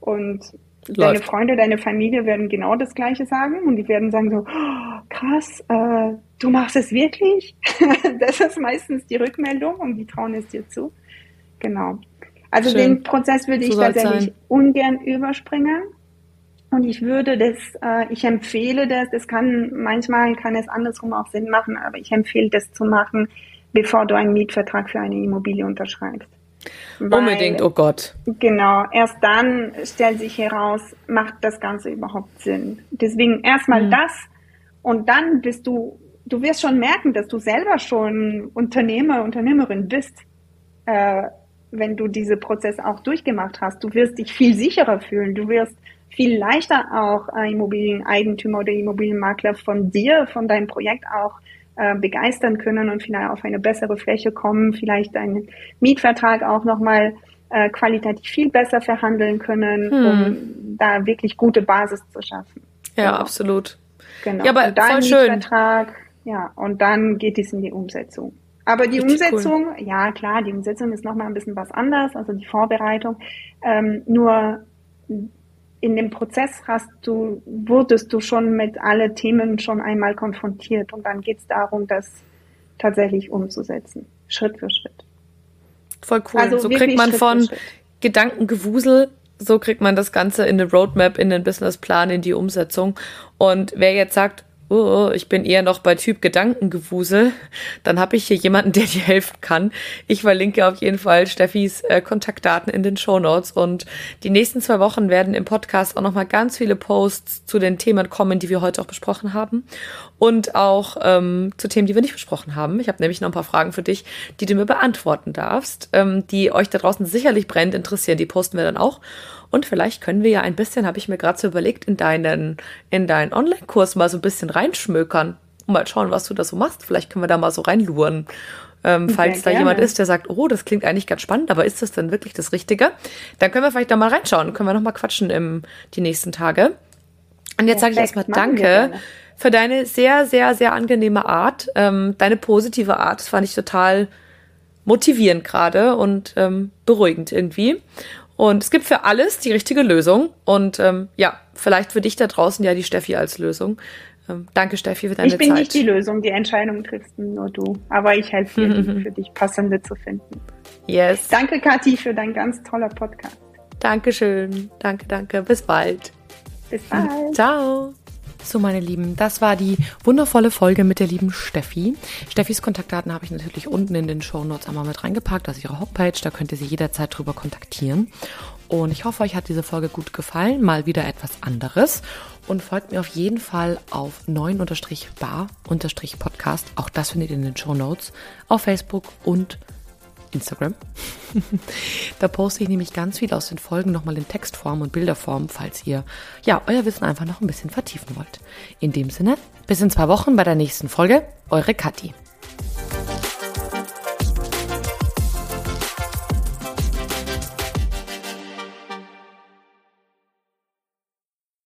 [SPEAKER 2] Und Läuft. deine Freunde, deine Familie werden genau das Gleiche sagen. Und die werden sagen so, oh, krass, äh, du machst es wirklich? das ist meistens die Rückmeldung und die trauen es dir zu. Genau. Also Schön. den Prozess würde ich so tatsächlich sein. ungern überspringen. Und ich würde das, äh, ich empfehle das, das kann, manchmal kann es andersrum auch Sinn machen, aber ich empfehle das zu machen, bevor du einen Mietvertrag für eine Immobilie unterschreibst.
[SPEAKER 1] Weil, Unbedingt, oh Gott.
[SPEAKER 2] Genau, erst dann stellt sich heraus, macht das Ganze überhaupt Sinn. Deswegen erstmal mhm. das und dann bist du, du wirst schon merken, dass du selber schon Unternehmer, Unternehmerin bist, äh, wenn du diese Prozess auch durchgemacht hast. Du wirst dich viel sicherer fühlen, du wirst viel leichter auch Immobilieneigentümer oder Immobilienmakler von dir, von deinem Projekt auch äh, begeistern können und vielleicht auf eine bessere Fläche kommen, vielleicht einen Mietvertrag auch nochmal äh, qualitativ viel besser verhandeln können, hm. um da wirklich gute Basis zu schaffen.
[SPEAKER 1] Ja, genau. absolut.
[SPEAKER 2] Genau. Ja, aber und dann voll schön. Mietvertrag, ja, und dann geht es in die Umsetzung. Aber die Richtig Umsetzung, cool. ja klar, die Umsetzung ist nochmal ein bisschen was anders, also die Vorbereitung. Ähm, nur in dem Prozess hast du, wurdest du schon mit alle Themen schon einmal konfrontiert und dann geht es darum, das tatsächlich umzusetzen, Schritt für Schritt.
[SPEAKER 1] Voll cool. Also so kriegt man Schritt von Gedankengewusel, so kriegt man das Ganze in eine Roadmap, in den Businessplan, in die Umsetzung. Und wer jetzt sagt, oh, ich bin eher noch bei Typ Gedankengewusel, dann habe ich hier jemanden, der dir helfen kann. Ich verlinke auf jeden Fall Steffis äh, Kontaktdaten in den Show Notes und die nächsten zwei Wochen werden im Podcast auch nochmal ganz viele Posts zu den Themen kommen, die wir heute auch besprochen haben und auch ähm, zu Themen, die wir nicht besprochen haben. Ich habe nämlich noch ein paar Fragen für dich, die du mir beantworten darfst, ähm, die euch da draußen sicherlich brennend interessieren. Die posten wir dann auch. Und vielleicht können wir ja ein bisschen, habe ich mir gerade so überlegt, in deinen, in deinen Online-Kurs mal so ein bisschen reinschmökern und mal schauen, was du da so machst. Vielleicht können wir da mal so reinluren. Ähm, falls da jemand ist, der sagt, oh, das klingt eigentlich ganz spannend, aber ist das denn wirklich das Richtige? Dann können wir vielleicht da mal reinschauen, können wir noch mal quatschen im, die nächsten Tage. Und jetzt sage ich erstmal Danke für deine sehr, sehr, sehr angenehme Art, ähm, deine positive Art. Das fand ich total motivierend gerade und ähm, beruhigend irgendwie. Und es gibt für alles die richtige Lösung. Und ähm, ja, vielleicht für dich da draußen ja die Steffi als Lösung. Ähm, danke, Steffi, für deine Zeit.
[SPEAKER 2] Ich bin Zeit. nicht die Lösung, die Entscheidung triffst nur du. Aber ich helfe dir, für dich passende zu finden.
[SPEAKER 1] Yes.
[SPEAKER 2] Danke, Kathi, für dein ganz toller Podcast.
[SPEAKER 1] Dankeschön. Danke, danke. Bis bald.
[SPEAKER 2] Bis bald.
[SPEAKER 1] Ciao. So, meine Lieben, das war die wundervolle Folge mit der lieben Steffi. Steffis Kontaktdaten habe ich natürlich unten in den Show Notes einmal mit reingepackt, also ihre Homepage, da könnt ihr sie jederzeit drüber kontaktieren. Und ich hoffe, euch hat diese Folge gut gefallen, mal wieder etwas anderes. Und folgt mir auf jeden Fall auf 9-bar-podcast. Auch das findet ihr in den Show Notes auf Facebook und Instagram. da poste ich nämlich ganz viel aus den Folgen nochmal in Textform und Bilderform, falls ihr ja euer Wissen einfach noch ein bisschen vertiefen wollt. In dem Sinne, bis in zwei Wochen bei der nächsten Folge. Eure Kathi.